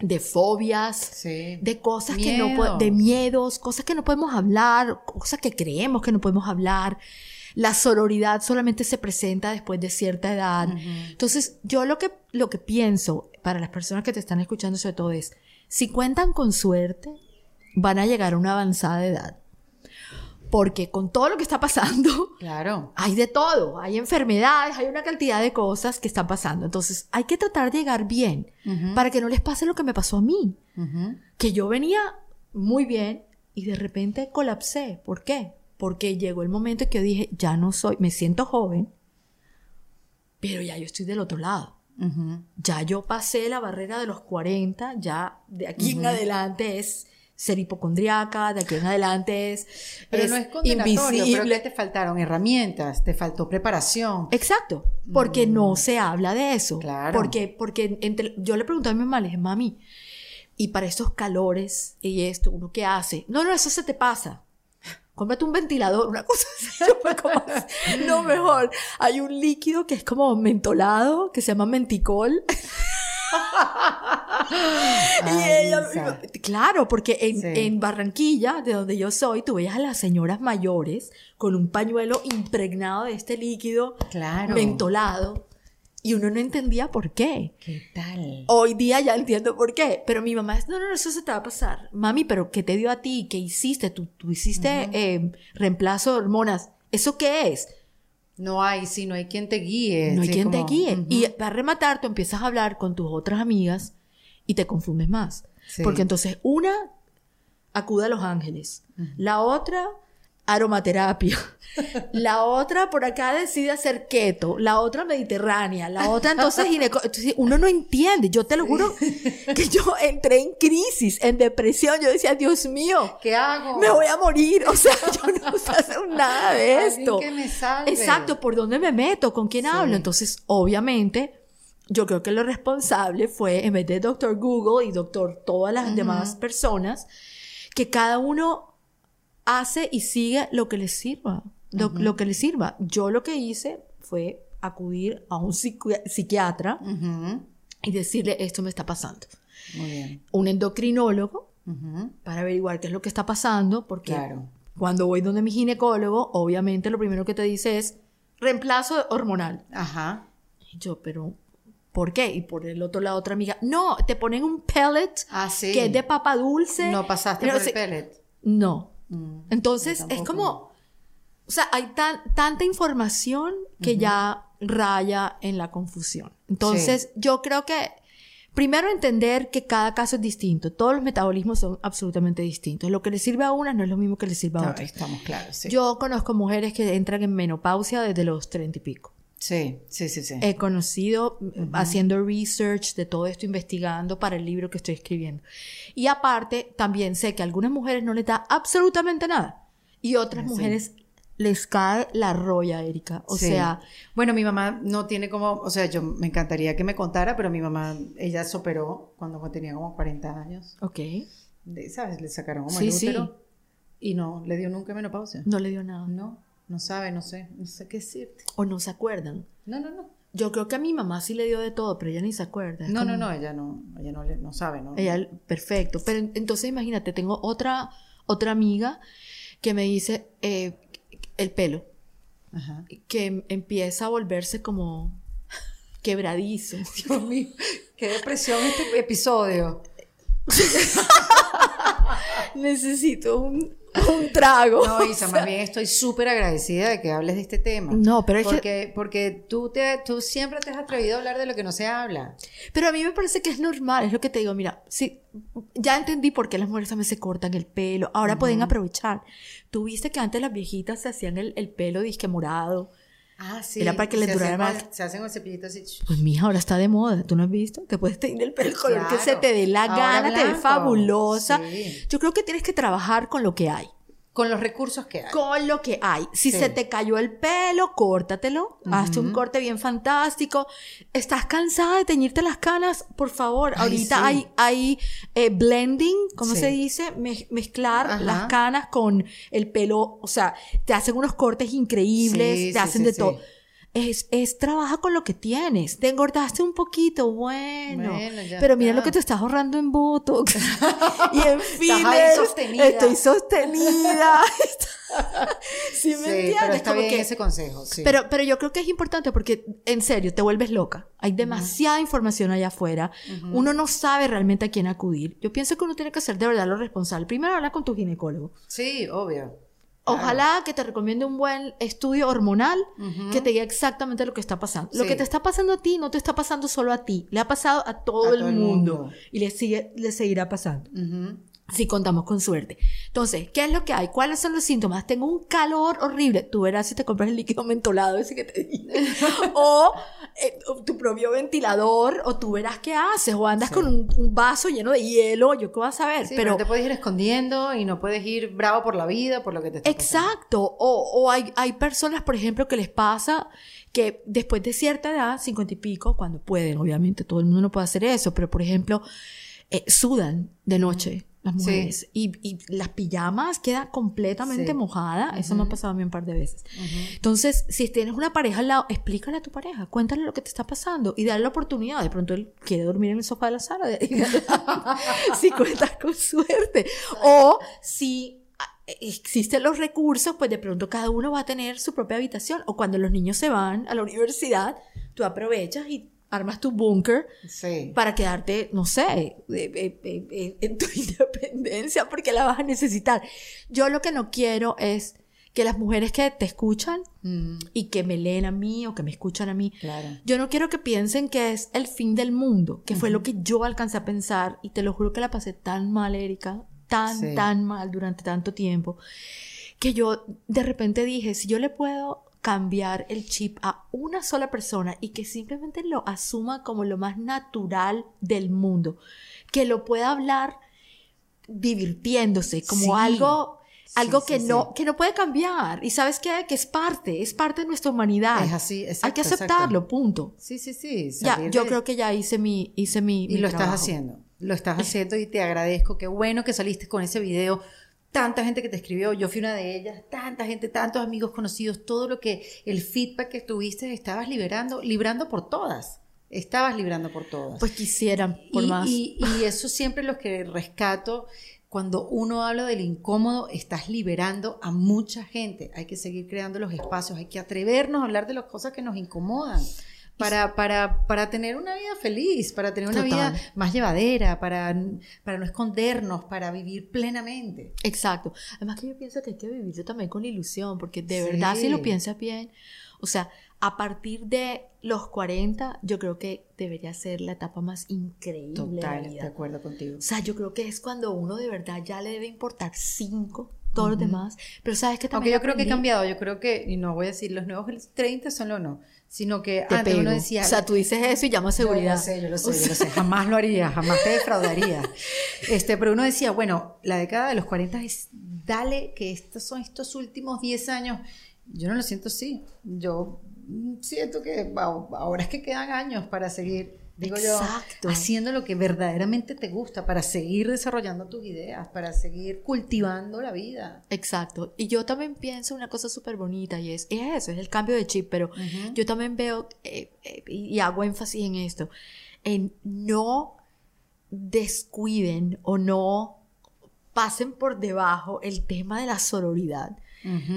de fobias, de cosas que no de miedos, cosas que no podemos hablar, cosas que creemos que no podemos hablar. La sororidad solamente se presenta después de cierta edad. Entonces, yo lo que, lo que pienso para las personas que te están escuchando sobre todo es, si cuentan con suerte, van a llegar a una avanzada edad. Porque con todo lo que está pasando, claro. hay de todo, hay enfermedades, hay una cantidad de cosas que están pasando. Entonces, hay que tratar de llegar bien para que no les pase lo que me pasó a mí. Que yo venía muy bien y de repente colapsé. ¿Por qué? Porque llegó el momento en que yo dije, ya no soy, me siento joven, pero ya yo estoy del otro lado. Ya yo pasé la barrera de los 40, ya de aquí en adelante es ser hipocondriaca, de aquí en adelante es, pero no es invisible. Pero te faltaron herramientas, te faltó preparación. Exacto, porque no se habla de eso. Claro. Porque, porque entre, yo le pregunté a mi mamá, le dije, mami, y para estos calores y esto, ¿uno qué hace? No, no, eso se te pasa cómprate un ventilador, una cosa así. no, mejor. Hay un líquido que es como mentolado, que se llama menticol. y ella, claro, porque en, en, Barranquilla, de donde yo soy, tú veías a las señoras mayores con un pañuelo impregnado de este líquido claro. mentolado Y uno no entendía por qué. ¿Qué tal? Hoy día ya entiendo por qué. Pero mi mamá es, no, no, no, eso se te va a pasar. Mami, pero ¿qué te dio a ti? ¿Qué hiciste? ¿Tú, tú hiciste eh, reemplazo de hormonas? ¿Eso qué es? No hay, sí, no hay quien te guíe. No hay sí, quien te guíe. Ujú. Y para rematar, tú empiezas a hablar con tus otras amigas y te confundes más. Sí. Porque entonces una acude a los ángeles, la otra aromaterapia, la otra por acá decide hacer keto, la otra mediterránea, la otra entonces gineco. Entonces, uno no entiende. Yo te lo juro que yo entré en crisis, en depresión. Yo decía, Dios mío, ¿Qué hago? me voy a morir. O sea, yo no sé hacer nada de esto. que me salve. Exacto, ¿por dónde me meto? ¿Con quién hablo? Entonces, obviamente, yo creo que lo responsable fue, en vez de doctor Google y doctor todas las demás personas, que cada uno hace y sigue lo que les sirva, lo, lo que les sirva. Yo lo que hice fue acudir a un psiqui- psiquiatra y decirle, esto me está pasando. Muy bien. Un endocrinólogo para averiguar qué es lo que está pasando, porque Claro. cuando voy donde mi ginecólogo, obviamente lo primero que te dice es reemplazo hormonal. Ajá. Y yo, pero ¿por qué? Y por el otro lado otra amiga, no, te ponen un pellet Ah, sí. que es de papa dulce. No pasaste Pero por el pellet. No. Mm. Entonces es como, o sea, hay tan, tanta información que ya raya en la confusión. Entonces yo creo que primero entender que cada caso es distinto, todos los metabolismos son absolutamente distintos. Lo que le sirve a una no es lo mismo que le sirve a No, otra. estamos claros, sí. Yo conozco mujeres que entran en menopausia desde los treinta y pico. Sí, sí, sí, sí. He conocido mm, haciendo research de todo esto, investigando para el libro que estoy escribiendo. Y aparte, también sé que a algunas mujeres no les da absolutamente nada. Y otras mujeres les cae la roya, Erika. O Sí. sea, bueno, mi mamá no tiene como, o sea, yo me encantaría que me contara, pero mi mamá, ella se operó cuando tenía como 40 años. ok, De- ¿Sabes? Le sacaron como Sí, el sí. útero y no le dio nunca menopausia. no le dio nada. No, no sabe, no sé, no sé qué decirte. O no se acuerdan. No, no, no. Yo creo que a mi mamá sí le dio de todo, pero ella ni se acuerda. No, como- no, no, ella no, ella no, le- no sabe, ¿no? Ella, perfecto. Pero en- entonces imagínate, tengo otra, otra amiga que me dice eh, el pelo. Ajá. que em- empieza a volverse como quebradizo. Dios mío, qué depresión este episodio. Necesito un, un trago. No, Isa, más bien estoy súper agradecida de que hables de este tema. No, pero es que- porque, porque tú, te, tú siempre te has atrevido a hablar de lo que no se habla. Pero a mí me parece que es normal, es lo que te digo, mira, sí, ya entendí por qué las mujeres también se cortan el pelo, ahora pueden aprovechar. Tú viste que antes las viejitas se hacían el, el pelo disque morado. Ah, sí. Era para que les durara más. Se hacen con cepillito así. Pues mija, ahora está de moda, ¿tú no has visto? Te puedes tener el pelo el color que Claro. se te dé la Ahora gana, te ve fabulosa. Sí. Yo creo que tienes que trabajar con lo que hay. Con los recursos que hay. con lo que hay. Si Sí. se te cayó el pelo, córtatelo. Hazte un corte bien fantástico. ¿Estás cansada de teñirte las canas? Por favor, Ay, ahorita sí. hay, hay eh, blending, ¿cómo Sí. se dice? Me- mezclar Ajá. las canas con el pelo. O sea, te hacen unos cortes increíbles, te hacen de todo. Es, es trabaja con lo que tienes. Te engordaste un poquito, bueno. Pero mira está. lo que te estás ahorrando en Botox y en sostenida. Estoy sostenida. ¿Sí me Sí, entiendes? pero está Como bien que- ese consejo, sí. pero, pero yo creo que es importante porque, en serio, te vuelves loca. Hay demasiada información allá afuera. Uno no sabe realmente a quién acudir. Yo pienso que uno tiene que ser de verdad lo responsable. Primero habla con tu ginecólogo. Sí, obvio. Ojalá que te recomiende un buen estudio hormonal que te diga exactamente lo que está pasando. Lo Sí. que te está pasando a ti no te está pasando solo a ti, le ha pasado a todo, A el, todo el mundo, mundo. y le, sigue, le seguirá pasando. Ujú. Si contamos con suerte. Entonces, ¿qué es lo que hay? ¿Cuáles son los síntomas? Tengo un calor horrible. Tú verás si te compras el líquido mentolado ese que te dije. o, eh, o tu propio ventilador, o tú verás qué haces. O andas con un, un vaso lleno de hielo. Yo qué vas a ver. Sí, pero pero te puedes ir escondiendo y no puedes ir bravo por la vida, por lo que te está pasando. Exacto. O, o hay, hay personas, por ejemplo, que les pasa que después de cierta edad, cincuenta y pico, cuando pueden, obviamente, todo el mundo no puede hacer eso, pero por ejemplo, eh, sudan de noche las Sí. mujeres y, y las pijamas quedan completamente Sí. mojadas. Eso me ha pasado a mí un par de veces. Entonces, si tienes una pareja al lado, explícale a tu pareja, cuéntale lo que te está pasando y dale la oportunidad. De pronto él quiere dormir en el sofá de la sala, si cuentas con suerte. O si existen los recursos, pues de pronto cada uno va a tener su propia habitación. O cuando los niños se van a la universidad, tú aprovechas y armas tu búnker Sí. para quedarte, no sé, eh, eh, eh, en tu independencia porque la vas a necesitar. Yo lo que no quiero es que las mujeres que te escuchan Mm, y que me leen a mí o que me escuchan a mí, claro. yo no quiero que piensen que es el fin del mundo, que fue lo que yo alcancé a pensar y te lo juro que la pasé tan mal, Erika, tan, Sí. tan mal durante tanto tiempo, que yo de repente dije, si yo le puedo cambiar el chip a una sola persona y que simplemente lo asuma como lo más natural del mundo, que lo pueda hablar divirtiéndose, como Sí. algo... Algo sí, que, sí. no, que no puede cambiar. Y sabes qué? Que es parte, es parte de nuestra humanidad. Es así, Hay exacto, que exacto. aceptarlo, punto. Sí, sí, sí. Ya, yo creo que ya hice mi, hice mi, Y mi lo estás trabajo. haciendo. Lo estás haciendo y te agradezco. Qué bueno que saliste con ese video. Tanta gente que te escribió, yo fui una de ellas, tanta gente, tantos amigos conocidos, todo lo que, el feedback que tuviste, estabas liberando, librando por todas. Estabas librando por todas. Pues quisieran, por y, más. y- y eso siempre lo que rescato, cuando uno habla del incómodo, estás liberando a mucha gente. Hay que seguir creando los espacios, hay que atrevernos a hablar de las cosas que nos incomodan. Para, para, para tener una vida feliz, para tener una Total. vida más llevadera, para, para no escondernos, para vivir plenamente. Exacto. Además que yo pienso que hay que vivirlo también con ilusión, porque de Sí. verdad, si lo piensas bien, o sea, a partir de los 40, yo creo que debería ser la etapa más increíble de Total, de vida. acuerdo contigo. O sea, yo creo que es cuando uno de verdad ya le debe importar cinco, todos los demás. Pero sabes que Aunque también yo creo que he aprendí- cambiado, yo creo que, y no voy a decir los nuevos 30 son los no, sino que Te antes uno pego. decía, o sea, tú dices eso y llamas seguridad. Yo lo sé, yo lo sé, yo lo sé. Jamás lo haría, jamás te defraudaría. Este, pero uno decía, bueno, la década de los 40 es, dale que estos son estos últimos 10 años. Yo no lo siento así. Yo siento que wow, ahora es que quedan años para seguir, digo Exacto. yo, haciendo lo que verdaderamente te gusta, para seguir desarrollando tus ideas, para seguir cultivando la vida. Exacto. Y yo también pienso una cosa súper bonita y es, es eso, es el cambio de chip, pero yo también veo eh, eh, y hago énfasis en esto, en no descuiden o no pasen por debajo el tema de la sororidad.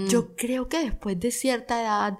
Yo creo que después de cierta edad,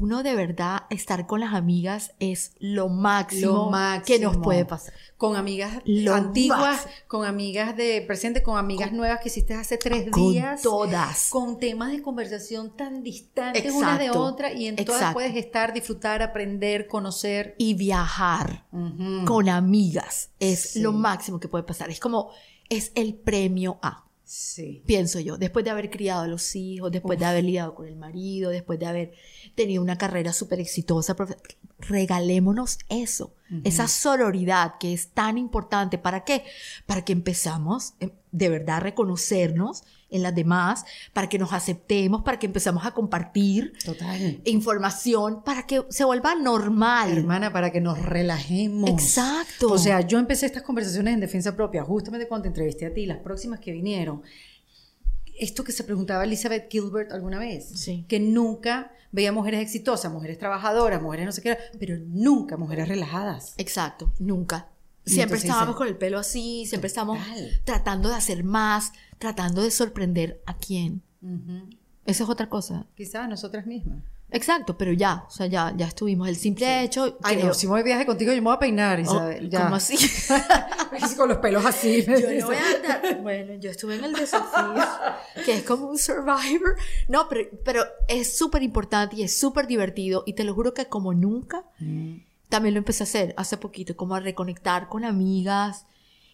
uno de verdad estar con las amigas es lo máximo, Lo máximo. que nos puede pasar. Con amigas Lo antiguas, máximo. con amigas de presente, con amigas nuevas que hiciste hace tres Con días. todas. Con temas de conversación tan distantes una de Exacto. otra y en todas Exacto. puedes estar, disfrutar, aprender, conocer. Y viajar. Ujú. con amigas es Sí. lo máximo que puede pasar. Es como, es el premio A, Sí. pienso yo. Después de haber criado a los hijos, después de haber lidiado con el marido, después de haber tenido una carrera súper exitosa, regalémonos eso, esa sororidad que es tan importante. ¿Para qué? Para que empezamos eh, de verdad a reconocernos en las demás, para que nos aceptemos, para que empezamos a compartir Total. información, para que se vuelva normal. Hermana, para que nos relajemos. Exacto. O sea, yo empecé estas conversaciones en defensa propia, justamente cuando te entrevisté a ti, las próximas que vinieron. Esto que se preguntaba Elizabeth Gilbert alguna vez, Sí. que nunca veía mujeres exitosas, mujeres trabajadoras, mujeres no sé qué, pero nunca mujeres relajadas. Exacto, nunca. Siempre entonces estábamos con el pelo así, siempre estábamos tratando de hacer más, tratando de sorprender a quién. Ujú. Esa es otra cosa. Quizás nosotras mismas. Exacto, pero ya, o sea, ya, ya estuvimos. El simple hecho, Ay, creo- no, si voy de viaje contigo, yo me voy a peinar, Oh, Isabel. ya. ¿Cómo así? con los pelos así. Yo no voy a andar. Bueno, yo estuve en el desafío, que es como un survivor. No, pero, pero es súper importante y es súper divertido. Y te lo juro que como nunca, también lo empecé a hacer hace poquito, como a reconectar con amigas.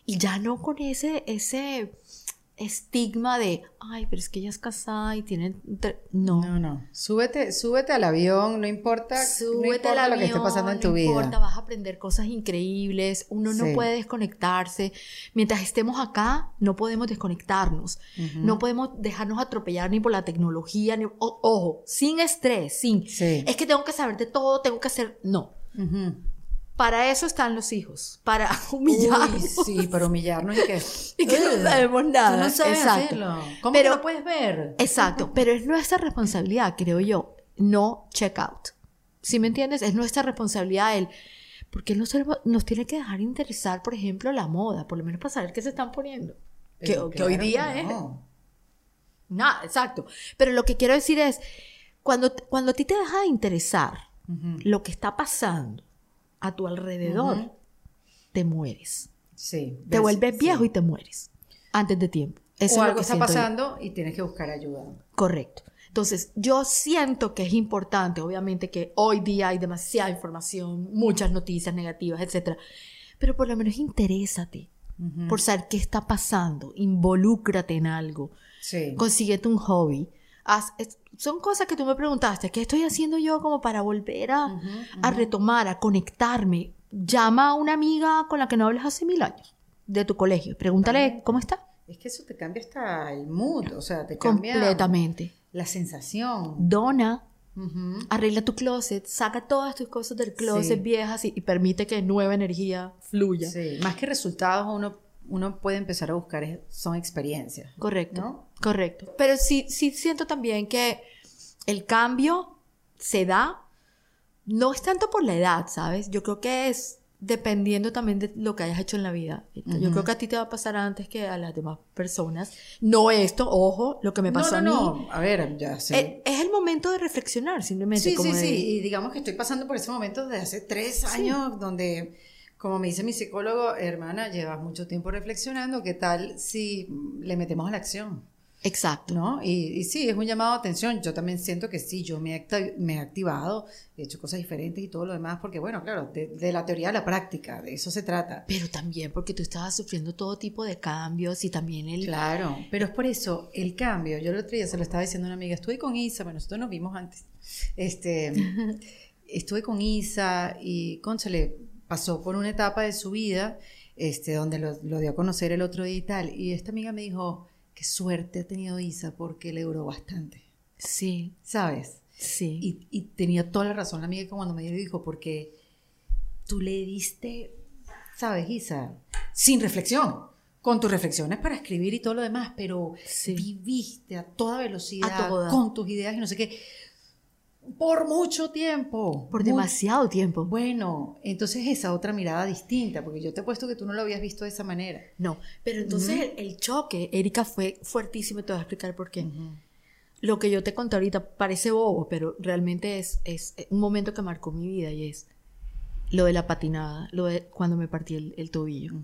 Y ya no con ese, ese estigma de, ay, pero es que ella es casada y tiene... tre-". No. No, no. Súbete, súbete al avión, no importa, no Súbete importa al lo que esté avión, pasando en tu no vida. importa, vas a aprender cosas increíbles. Uno no Sí. puede desconectarse. Mientras estemos acá, no podemos desconectarnos. No podemos dejarnos atropellar ni por la tecnología, ni... o- ojo, sin estrés, sin... Sí. Es que tengo que saber de todo, tengo que hacer... No. Ujú. Para eso están los hijos, para Uy, humillarnos. sí, para humillarnos y que, Y que no sabemos nada. Tú no sabes Exacto. hacerlo. ¿Cómo Pero- que no puedes ver? Exacto, pero es nuestra responsabilidad, creo yo, no check out. ¿Sí me entiendes? Es nuestra responsabilidad el... Porque nos, nos tiene que dejar interesar, por ejemplo, la moda, por lo menos para saber qué se están poniendo. Que, hoy día que es... no. Nada, exacto. Pero lo que quiero decir es, cuando, cuando a ti te deja de interesar lo que está pasando a tu alrededor, te mueres. Sí. Te ves- vuelves viejo sí. y te mueres antes de tiempo. Eso o es algo está yo. pasando y tienes que buscar ayuda. Correcto. Entonces, yo siento que es importante, obviamente que hoy día hay demasiada información, muchas noticias negativas, etcétera, pero por lo menos interésate por saber qué está pasando, involúcrate en algo, Sí. consíguete un hobby. Haz- es- son cosas que tú me preguntaste, ¿qué estoy haciendo yo como para volver a, a retomar, a conectarme? Llama a una amiga con la que no hablas hace mil años de tu colegio, pregúntale cómo está. Es que eso te cambia hasta el mood, o sea, te cambia Completamente. la sensación. Dona, Ujú. arregla tu closet, saca todas tus cosas del closet Sí. viejas y, y permite que nueva energía fluya. Sí, más que resultados, uno, uno puede empezar a buscar, son experiencias. Correcto, ¿No? correcto. Pero sí, sí siento también que el cambio se da, no es tanto por la edad, ¿sabes? Yo creo que es dependiendo también de lo que hayas hecho en la vida. Yo creo que a ti te va a pasar antes que a las demás personas. No esto, ojo, lo que me pasó no, a mí. no, a ver, ya sé. Eh, Es el momento de reflexionar, simplemente. Sí, como sí, de- sí. Y digamos que estoy pasando por ese momento desde hace tres años donde, como me dice mi psicólogo, hermana, llevas mucho tiempo reflexionando, ¿qué tal si le metemos a la acción? Exacto. ¿No? Y, y sí, es un llamado a atención. Yo también siento que sí, yo me he, me he activado, he hecho cosas diferentes y todo lo demás, porque bueno, claro, de, de la teoría a la práctica, de eso se trata. Pero también porque tú estabas sufriendo todo tipo de cambios y también el... Claro, pero es por eso el cambio. Yo el otro día se lo estaba diciendo a una amiga, estuve con Isa, bueno, nosotros nos vimos antes. Este, estuve con Isa y, conchale, pasó por una etapa de su vida este, donde lo, lo dio a conocer el otro día y tal. Y esta amiga me dijo, qué suerte ha tenido Isa porque le duró bastante, Sí, ¿sabes? sí. Y, y tenía toda la razón la amiga que cuando me dijo, porque tú le diste, ¿sabes, Isa? Sin reflexión, con tus reflexiones para escribir y todo lo demás, pero Sí. viviste a toda velocidad, A toda. con tus ideas y no sé qué, por mucho tiempo. Por demasiado tiempo. Bueno, entonces esa otra mirada distinta, porque yo te he puesto que tú no lo habías visto de esa manera. No, pero entonces el, el choque, Erika, fue fuertísimo. Te voy a explicar por qué. Lo que yo te conté ahorita parece bobo, pero realmente es, es un momento que marcó mi vida y es lo de la patinada, lo de cuando me partí el, el tobillo.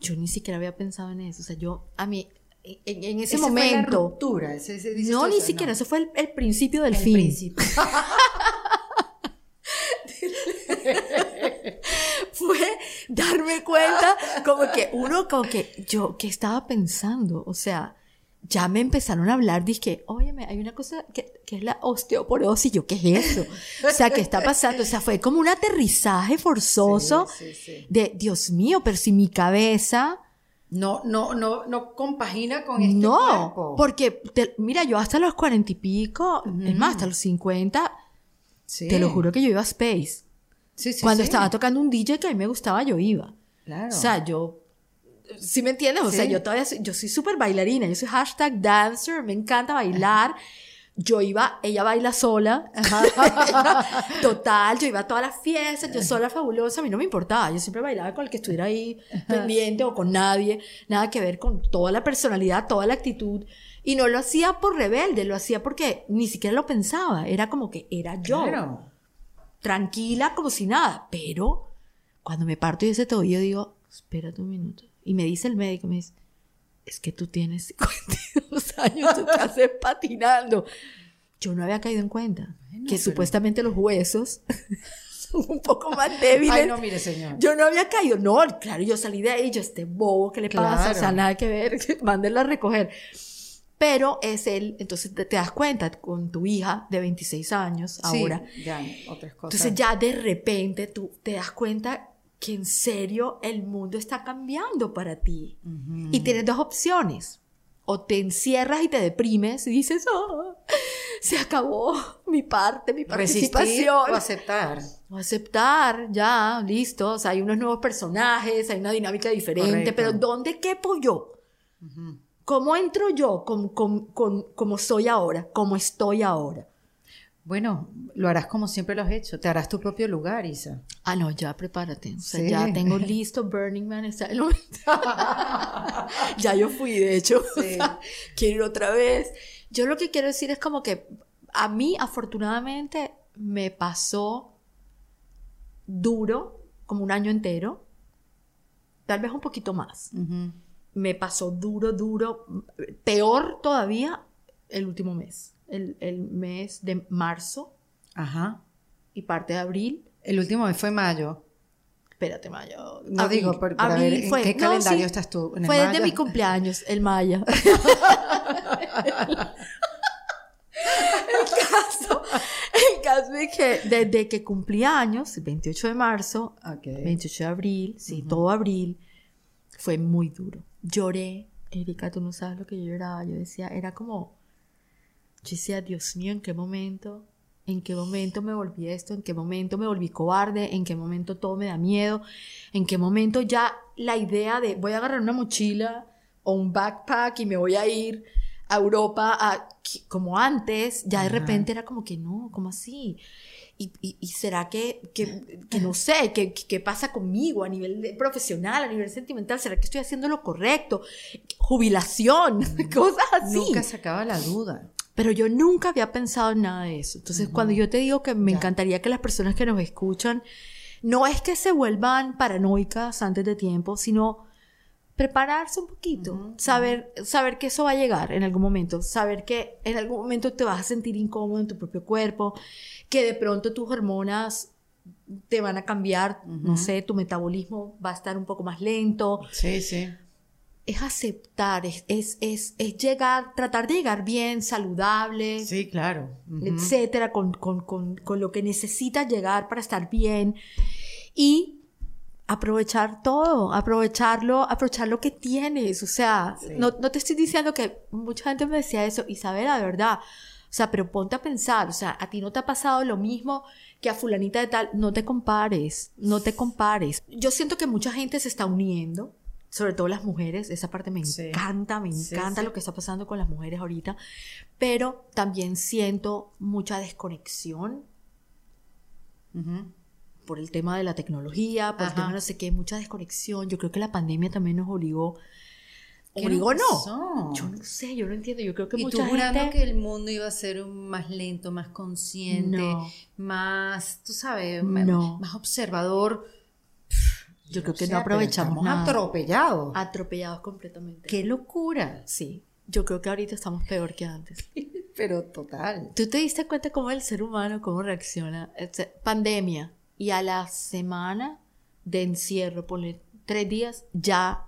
Yo ni siquiera había pensado en eso. O sea, yo, a mí, en, en ese Esa fue la momento... ruptura, ese- ese- No, ni siquiera, no. eso fue el, el principio del El fin. principio. fue darme cuenta como que uno como que yo que estaba pensando o sea ya me empezaron a hablar dije óyeme hay una cosa que, que es la osteoporosis yo qué es eso o sea qué está pasando o sea fue como un aterrizaje forzoso Sí, sí, sí. de Dios mío pero si mi cabeza No, no, no, no compagina con este no cuerpo. porque te- mira yo hasta los cuarenta y pico es más hasta los cincuenta Sí. te lo juro que yo iba a Space Sí, sí, cuando estaba tocando un DJ que a mí me gustaba yo iba Claro. O sea, yo, ¿sí me entiendes? O sea, yo todavía soy, yo soy súper bailarina, yo soy hashtag dancer, me encanta bailar. Yo iba, ella baila sola. Total, yo iba a todas las fiestas, yo sola fabulosa, a mí no me importaba. Yo siempre bailaba con el que estuviera ahí pendiente o con nadie. Nada que ver con toda la personalidad, toda la actitud. Y no lo hacía por rebelde, lo hacía porque ni siquiera lo pensaba. Era como que era yo Claro. tranquila como si nada. Pero cuando me parto y ese tobillo digo, espérate un minuto. Y me dice el médico, me dice, es que tú tienes 52 años, tú haces patinando. Yo no había caído en cuenta que pero- supuestamente los huesos son un poco más débiles. Ay, no, mire, señor. Yo no había caído, no, claro, yo salí de ahí, yo este bobo, ¿qué le pasa? O sea, nada que ver, mándenla a recoger. Pero es él, entonces te, te das cuenta con tu hija de 26 años Sí, ahora, ya, otras cosas. entonces ya de repente tú te das cuenta que en serio el mundo está cambiando para ti. Y tienes dos opciones. O te encierras y te deprimes y dices, "Oh, se acabó mi parte, mi Resistir participación. o aceptar. O aceptar, ya, listo. O sea, hay unos nuevos personajes, hay una dinámica diferente, Correcto. pero ¿dónde quepo yo? ¿Cómo entro yo con, con- con- como soy ahora, como estoy ahora? Bueno, lo harás como siempre lo has hecho. Te harás tu propio lugar, Isa. Ah, no, ya prepárate. O sea, Sí. ya tengo listo Burning Man. está el ya yo fui, de hecho. O Sí. sea, quiero ir otra vez. Yo lo que quiero decir es como que a mí, afortunadamente, me pasó duro, como un año entero. Tal vez un poquito más. Me pasó duro, duro. Peor todavía el último mes. El, el mes de marzo Ajá. y parte de abril. El último mes fue mayo. Espérate, mayo. No Abril. digo, pero para ver en fue- qué no, calendario sí, estás tú. ¿En el Fue desde mi cumpleaños, el maya. el, caso, el caso es que desde que cumplí años, el 28 de marzo, Ok. 28 de abril, sí, todo abril, fue muy duro. Lloré, Erika, tú no sabes lo que yo lloraba. Yo decía, era como, yo decía, Dios mío, ¿en qué momento? ¿En qué momento me volví esto? ¿En qué momento me volví cobarde? ¿En qué momento todo me da miedo? ¿En qué momento ya la idea de voy a agarrar una mochila o un backpack y me voy a ir a Europa a- como antes, ya de Ajá. repente era como que no, como así? ¿Y, y- y será que, que, que no sé, qué qué pasa conmigo a nivel profesional, a nivel sentimental? ¿Será que estoy haciendo lo correcto? Jubilación, cosas así. Nunca se acaba la duda. Pero yo nunca había pensado en nada de eso. Entonces, cuando yo te digo que me encantaría que las personas que nos escuchan, no es que se vuelvan paranoicas antes de tiempo, sino prepararse un poquito, saber, saber que eso va a llegar en algún momento, saber que en algún momento te vas a sentir incómodo en tu propio cuerpo, que de pronto tus hormonas te van a cambiar, no sé, tu metabolismo va a estar un poco más lento, Sí, sí. Es aceptar, es, es, es, es llegar, tratar de llegar bien, saludable, Sí, claro. Ujú. etcétera, con, con, con, con lo que necesitas llegar para estar bien y aprovechar todo, aprovecharlo, aprovechar lo que tienes. O sea, Sí. no, no te estoy diciendo que mucha gente me decía eso, Isabela, de verdad. O sea, pero ponte a pensar, o sea, a ti no te ha pasado lo mismo que a fulanita de tal, no te compares, no te compares. Yo siento que mucha gente se está uniendo, sobre todo las mujeres, esa parte me Sí. encanta, me encanta sí. lo que está pasando con las mujeres ahorita, pero también siento mucha desconexión Ujú. por el tema de la tecnología, por el Ajá. tema de no sé qué, mucha desconexión. Yo creo que la pandemia también nos obligó. ¿Qué ¿Obligó no? Yo no sé, yo no entiendo. Yo creo que Y tú mucha jurando gente... que el mundo iba a ser más lento, más consciente, No. más, tú sabes, No. más observador. Yo creo que sea, no pero aprovechamos estamos nada. atropellados. Atropellados completamente. ¡Qué locura! Sí, yo creo que ahorita estamos peor que antes. Pero total. ¿Tú te diste cuenta cómo el ser humano, cómo reacciona? Pandemia. Y a la semana de encierro, ponle tres días, ya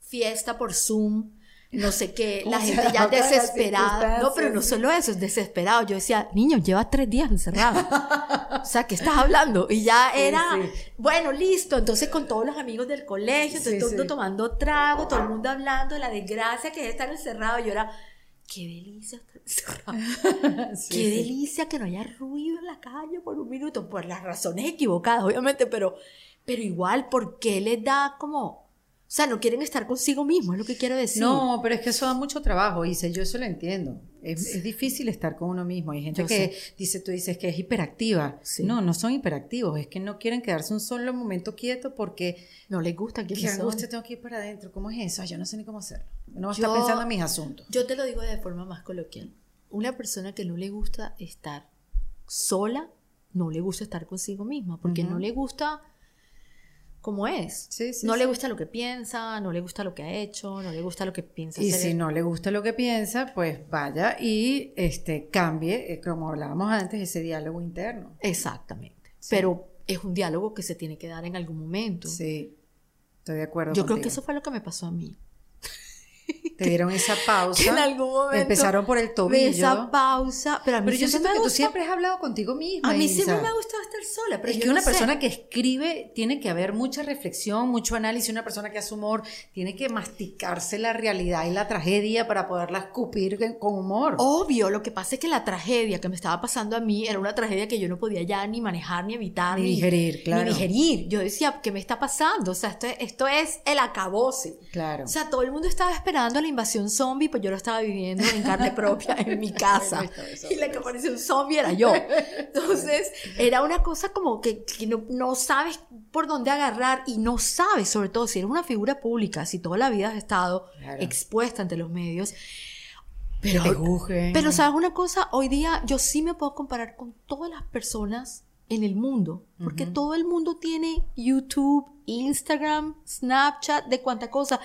fiesta por Zoom, no sé qué, la gente ya desesperada. No, pero no solo eso, es desesperado. Yo decía, niño, llevas tres días encerrado. o sea, ¿qué estás hablando? Y ya era, sí. bueno, listo. Entonces, con todos los amigos del colegio, entonces Sí, todo el mundo tomando trago, todo el mundo hablando de la desgracia que es estar encerrado. Y yo era, qué delicia estar encerrado. Qué delicia que no haya ruido en la calle por un minuto, por las razones equivocadas, obviamente, pero, pero igual, ¿por qué les da como... O sea, no quieren estar consigo mismos, es lo que quiero decir. No, pero es que eso da mucho trabajo, Isa, yo eso lo entiendo. Es, es difícil estar con uno mismo. Hay gente Yo que dice, tú dices que es hiperactiva. Sí. No, no son hiperactivos, es que no quieren quedarse un solo momento quieto porque No les gusta qué quiénes son. angustia tengo que ir para adentro. ¿Cómo es eso? Yo no sé ni cómo hacerlo. No está pensando en mis asuntos. Yo te lo digo de forma más coloquial. Una persona que no le gusta estar sola, no le gusta estar consigo misma, porque no le gusta como es. Sí, sí, no le gusta lo que piensa, no le gusta lo que ha hecho, no le gusta lo que piensa Y hacer. si no le gusta lo que piensa, pues vaya y este, cambie, eh, como hablábamos antes, ese diálogo interno. Exactamente. Pero es un diálogo que se tiene que dar en algún momento. Sí, estoy de acuerdo. Yo creo que eso fue lo que me pasó a mí. Te dieron esa pausa. Que en algún momento Empezaron por el tobillo. Esa pausa, pero a mí Pero yo siento me que tú gustó- siempre has hablado contigo misma. A mí Isa. siempre me ha gustado estar sola, pero es que no una sé. persona que escribe tiene que haber mucha reflexión, mucho análisis. Una persona que hace humor tiene que masticarse la realidad y la tragedia para poderla escupir con- humor. Obvio, lo que pasa es que la tragedia que me estaba pasando a mí era una tragedia que yo no podía ya ni manejar, ni evitar, Ni digerir, claro. Ni digerir. Yo decía, ¿qué me está pasando? O sea, esto, esto es el acabose. Claro. O sea, todo el mundo estaba esperando la invasión zombie, pues yo lo estaba viviendo en carne propia en mi casa. y la que apareció un zombie era yo. Entonces, era una cosa como que, que no, no, sabes por dónde agarrar y no sabes, sobre todo si eres una figura pública, si toda la vida has estado expuesta ante los medios. Pero, pero, ¿sabes una cosa? Hoy día yo sí me puedo comparar con todas las personas en el mundo, porque todo el mundo tiene YouTube, Instagram, Snapchat, de cuánta cosa.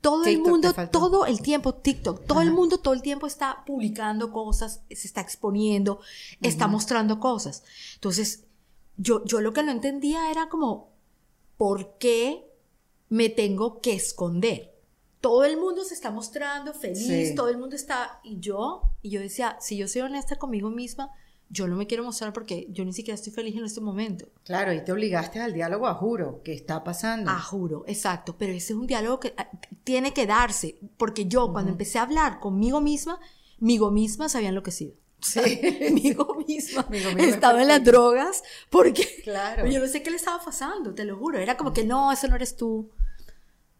Todo el mundo, todo el tiempo, TikTok, todo el mundo todo el tiempo está publicando cosas, se está exponiendo, está mostrando cosas. Entonces, yo, yo lo que no entendía era como, ¿por qué me tengo que esconder? Todo el mundo se está mostrando feliz, todo el mundo está, y yo, y yo decía, si yo soy honesta conmigo misma, yo no me quiero mostrar porque yo ni siquiera estoy feliz en este momento. Claro, y te obligaste al diálogo a juro, que está pasando. A juro, exacto, pero ese es un diálogo que ah, tiene que darse, porque yo cuando empecé a hablar conmigo misma, migo misma se había enloquecido. Sí, migo misma. estaba en las drogas porque claro. yo no sé qué le estaba pasando, te lo juro. Era como que no, eso no eres tú.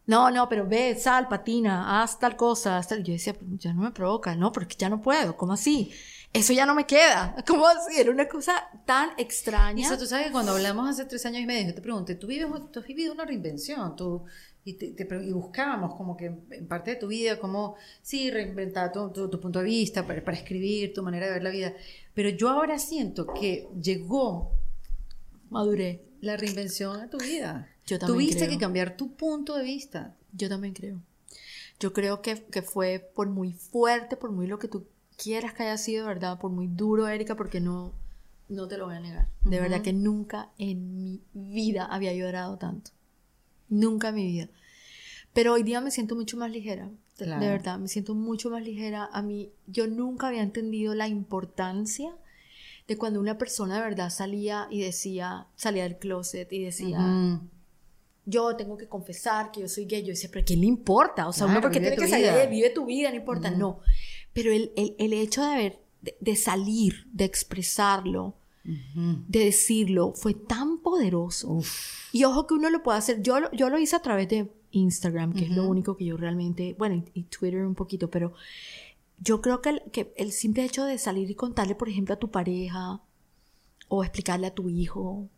No, no, pero ve, sal, patina, haz tal cosa. Haz Yo decía, ya no me provoca, no, porque ya no puedo, ¿cómo así? Eso ya no me queda. ¿Cómo así? Era una cosa tan extraña. Eso, tú sabes que cuando hablamos hace tres años y medio, yo te pregunté, ¿tú, vives, tú has vivido una reinvención? ¿Tú, y, te, y, buscábamos como que en parte de tu vida, como, sí, reinventar tu, tu, punto de vista para, para, escribir, tu manera de ver la vida. Pero yo ahora siento que llegó, maduré, la reinvención a tu vida. Yo también Tuviste que cambiar tu punto de vista. Yo también creo. Yo creo que, que fue por muy fuerte, por muy lo que tú quieras que haya sido, ¿verdad? Por muy duro, Erika, porque no, no te lo voy a negar. De verdad que nunca en mi vida había llorado tanto. Nunca en mi vida. Pero hoy día me siento mucho más ligera. De verdad, me siento mucho más ligera. A mí, yo nunca había entendido la importancia de cuando una persona de verdad salía y decía, salía del closet y decía, yo tengo que confesar que yo soy gay. Yo decía, pero ¿qué le importa? O sea, uno porque tiene que salir, vive tu vida, no importa. No. Pero el, el, hecho de haber, de, salir, de expresarlo, de decirlo, fue tan poderoso. Y ojo que uno lo puede hacer. Yo, yo lo hice a través de Instagram, que es lo único que yo realmente, bueno, y, Twitter un poquito, pero yo creo que el, que el simple hecho de salir y contarle, por ejemplo, a tu pareja, o explicarle a tu hijo,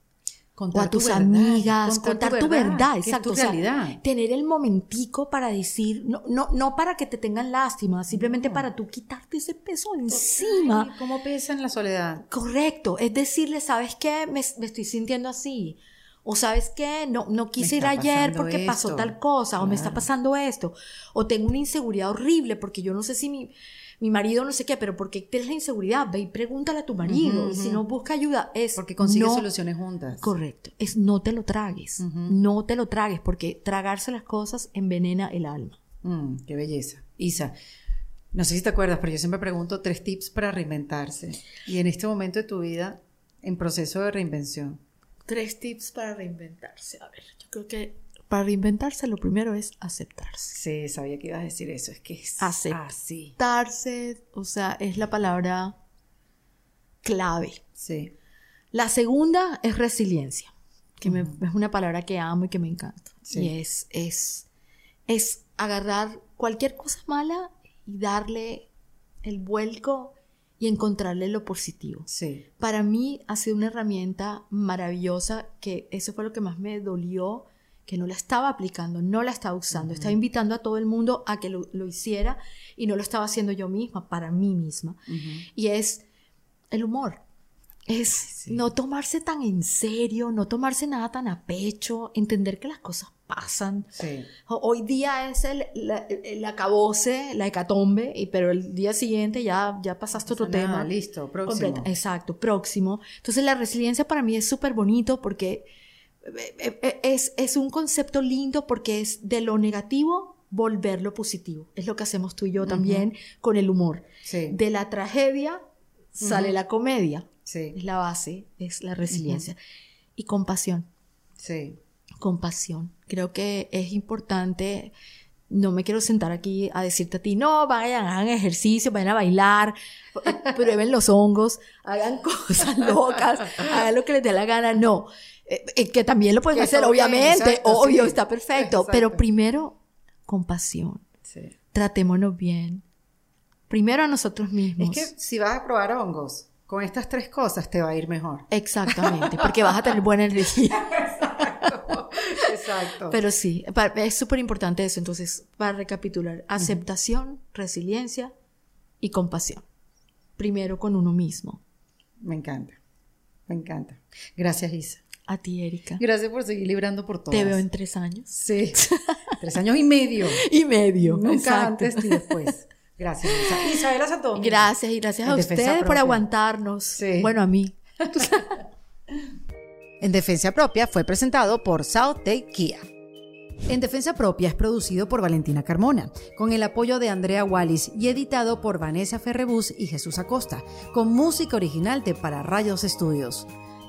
contar o a tus amigas, contar, tu verdad, exacto. realidad. tener el momentico para decir, no, no, no para que te tengan lástima, simplemente para tú quitarte ese peso encima. ¿Cómo pesa en la soledad? Correcto, es decirle, ¿sabes qué? Me, estoy sintiendo así. O sabes qué, no, no quise ir ayer porque pasó tal cosa, o me está pasando esto, o tengo una inseguridad horrible porque yo no sé si mi, mi marido no sé qué, pero porque tienes la inseguridad, ve y pregúntale a tu marido. Y si no busca ayuda, es. Porque consigue soluciones juntas. Correcto. Es no te lo tragues. No te lo tragues, porque tragarse las cosas envenena el alma. Mm, qué belleza. Isa, no sé si te acuerdas, pero yo siempre pregunto tres tips para reinventarse. Y en este momento de tu vida, en proceso de reinvención. Tres tips para reinventarse. A ver, yo creo que para reinventarse lo primero es aceptarse. Sí, sabía que ibas a decir eso, es que es aceptarse, o sea, es la palabra clave. Sí. La segunda es resiliencia, que es una palabra que amo y que me encanta. Y es, es, es agarrar cualquier cosa mala y darle el vuelco y encontrarle lo positivo. Sí. Para mí ha sido una herramienta maravillosa que eso fue lo que más me dolió que no la estaba aplicando, no la estaba usando, estaba invitando a todo el mundo a que lo, hiciera y no lo estaba haciendo yo misma, para mí misma. Y es el humor. Es no tomarse tan en serio, no tomarse nada tan a pecho, entender que las cosas pasan. Hoy día es el, el, acabose, la hecatombe, y, pero el día siguiente ya, ya pasaste otro tema. Listo, próximo. Exacto, próximo. Entonces la resiliencia para mí es súper bonito porque es, es un concepto lindo porque es de lo negativo volverlo positivo. Es lo que hacemos tú y yo también con el humor. De la tragedia sale la comedia. Es la base, es la resiliencia. Y compasión. Sí. Compasión. Creo que es importante. No me quiero sentar aquí a decirte a ti, no, vayan, hagan ejercicio, vayan a bailar, prueben los hongos, hagan cosas locas, hagan lo que les dé la gana. No, eh, eh, que también lo pueden hacer, obviamente, obvio, está perfecto, pero primero, compasión. tratémonos bien. Primero a nosotros mismos. Es que si vas a probar hongos, con estas tres cosas te va a ir mejor. Exactamente, porque vas a tener buena energía. Exacto. Pero sí, es súper importante eso. Entonces, para recapitular, aceptación, resiliencia y compasión. Primero con uno mismo. Me encanta. Me encanta. Gracias, Isa. A ti, Erika. Gracias por seguir librando por todas. Te veo en tres años. Sí. Tres años y medio. Y medio. Nunca Exacto. antes ni después. Gracias, Isa. Isabela Domingo. Gracias y gracias En a ustedes por aguantarnos. Sí. Bueno, a mí. En Defensa Propia fue presentado por South Take Kia. En Defensa Propia es producido por Valentina Carmona, con el apoyo de Andrea Wallis y editado por Vanessa Ferrebus y Jesús Acosta, con música original de Para Rayos Estudios.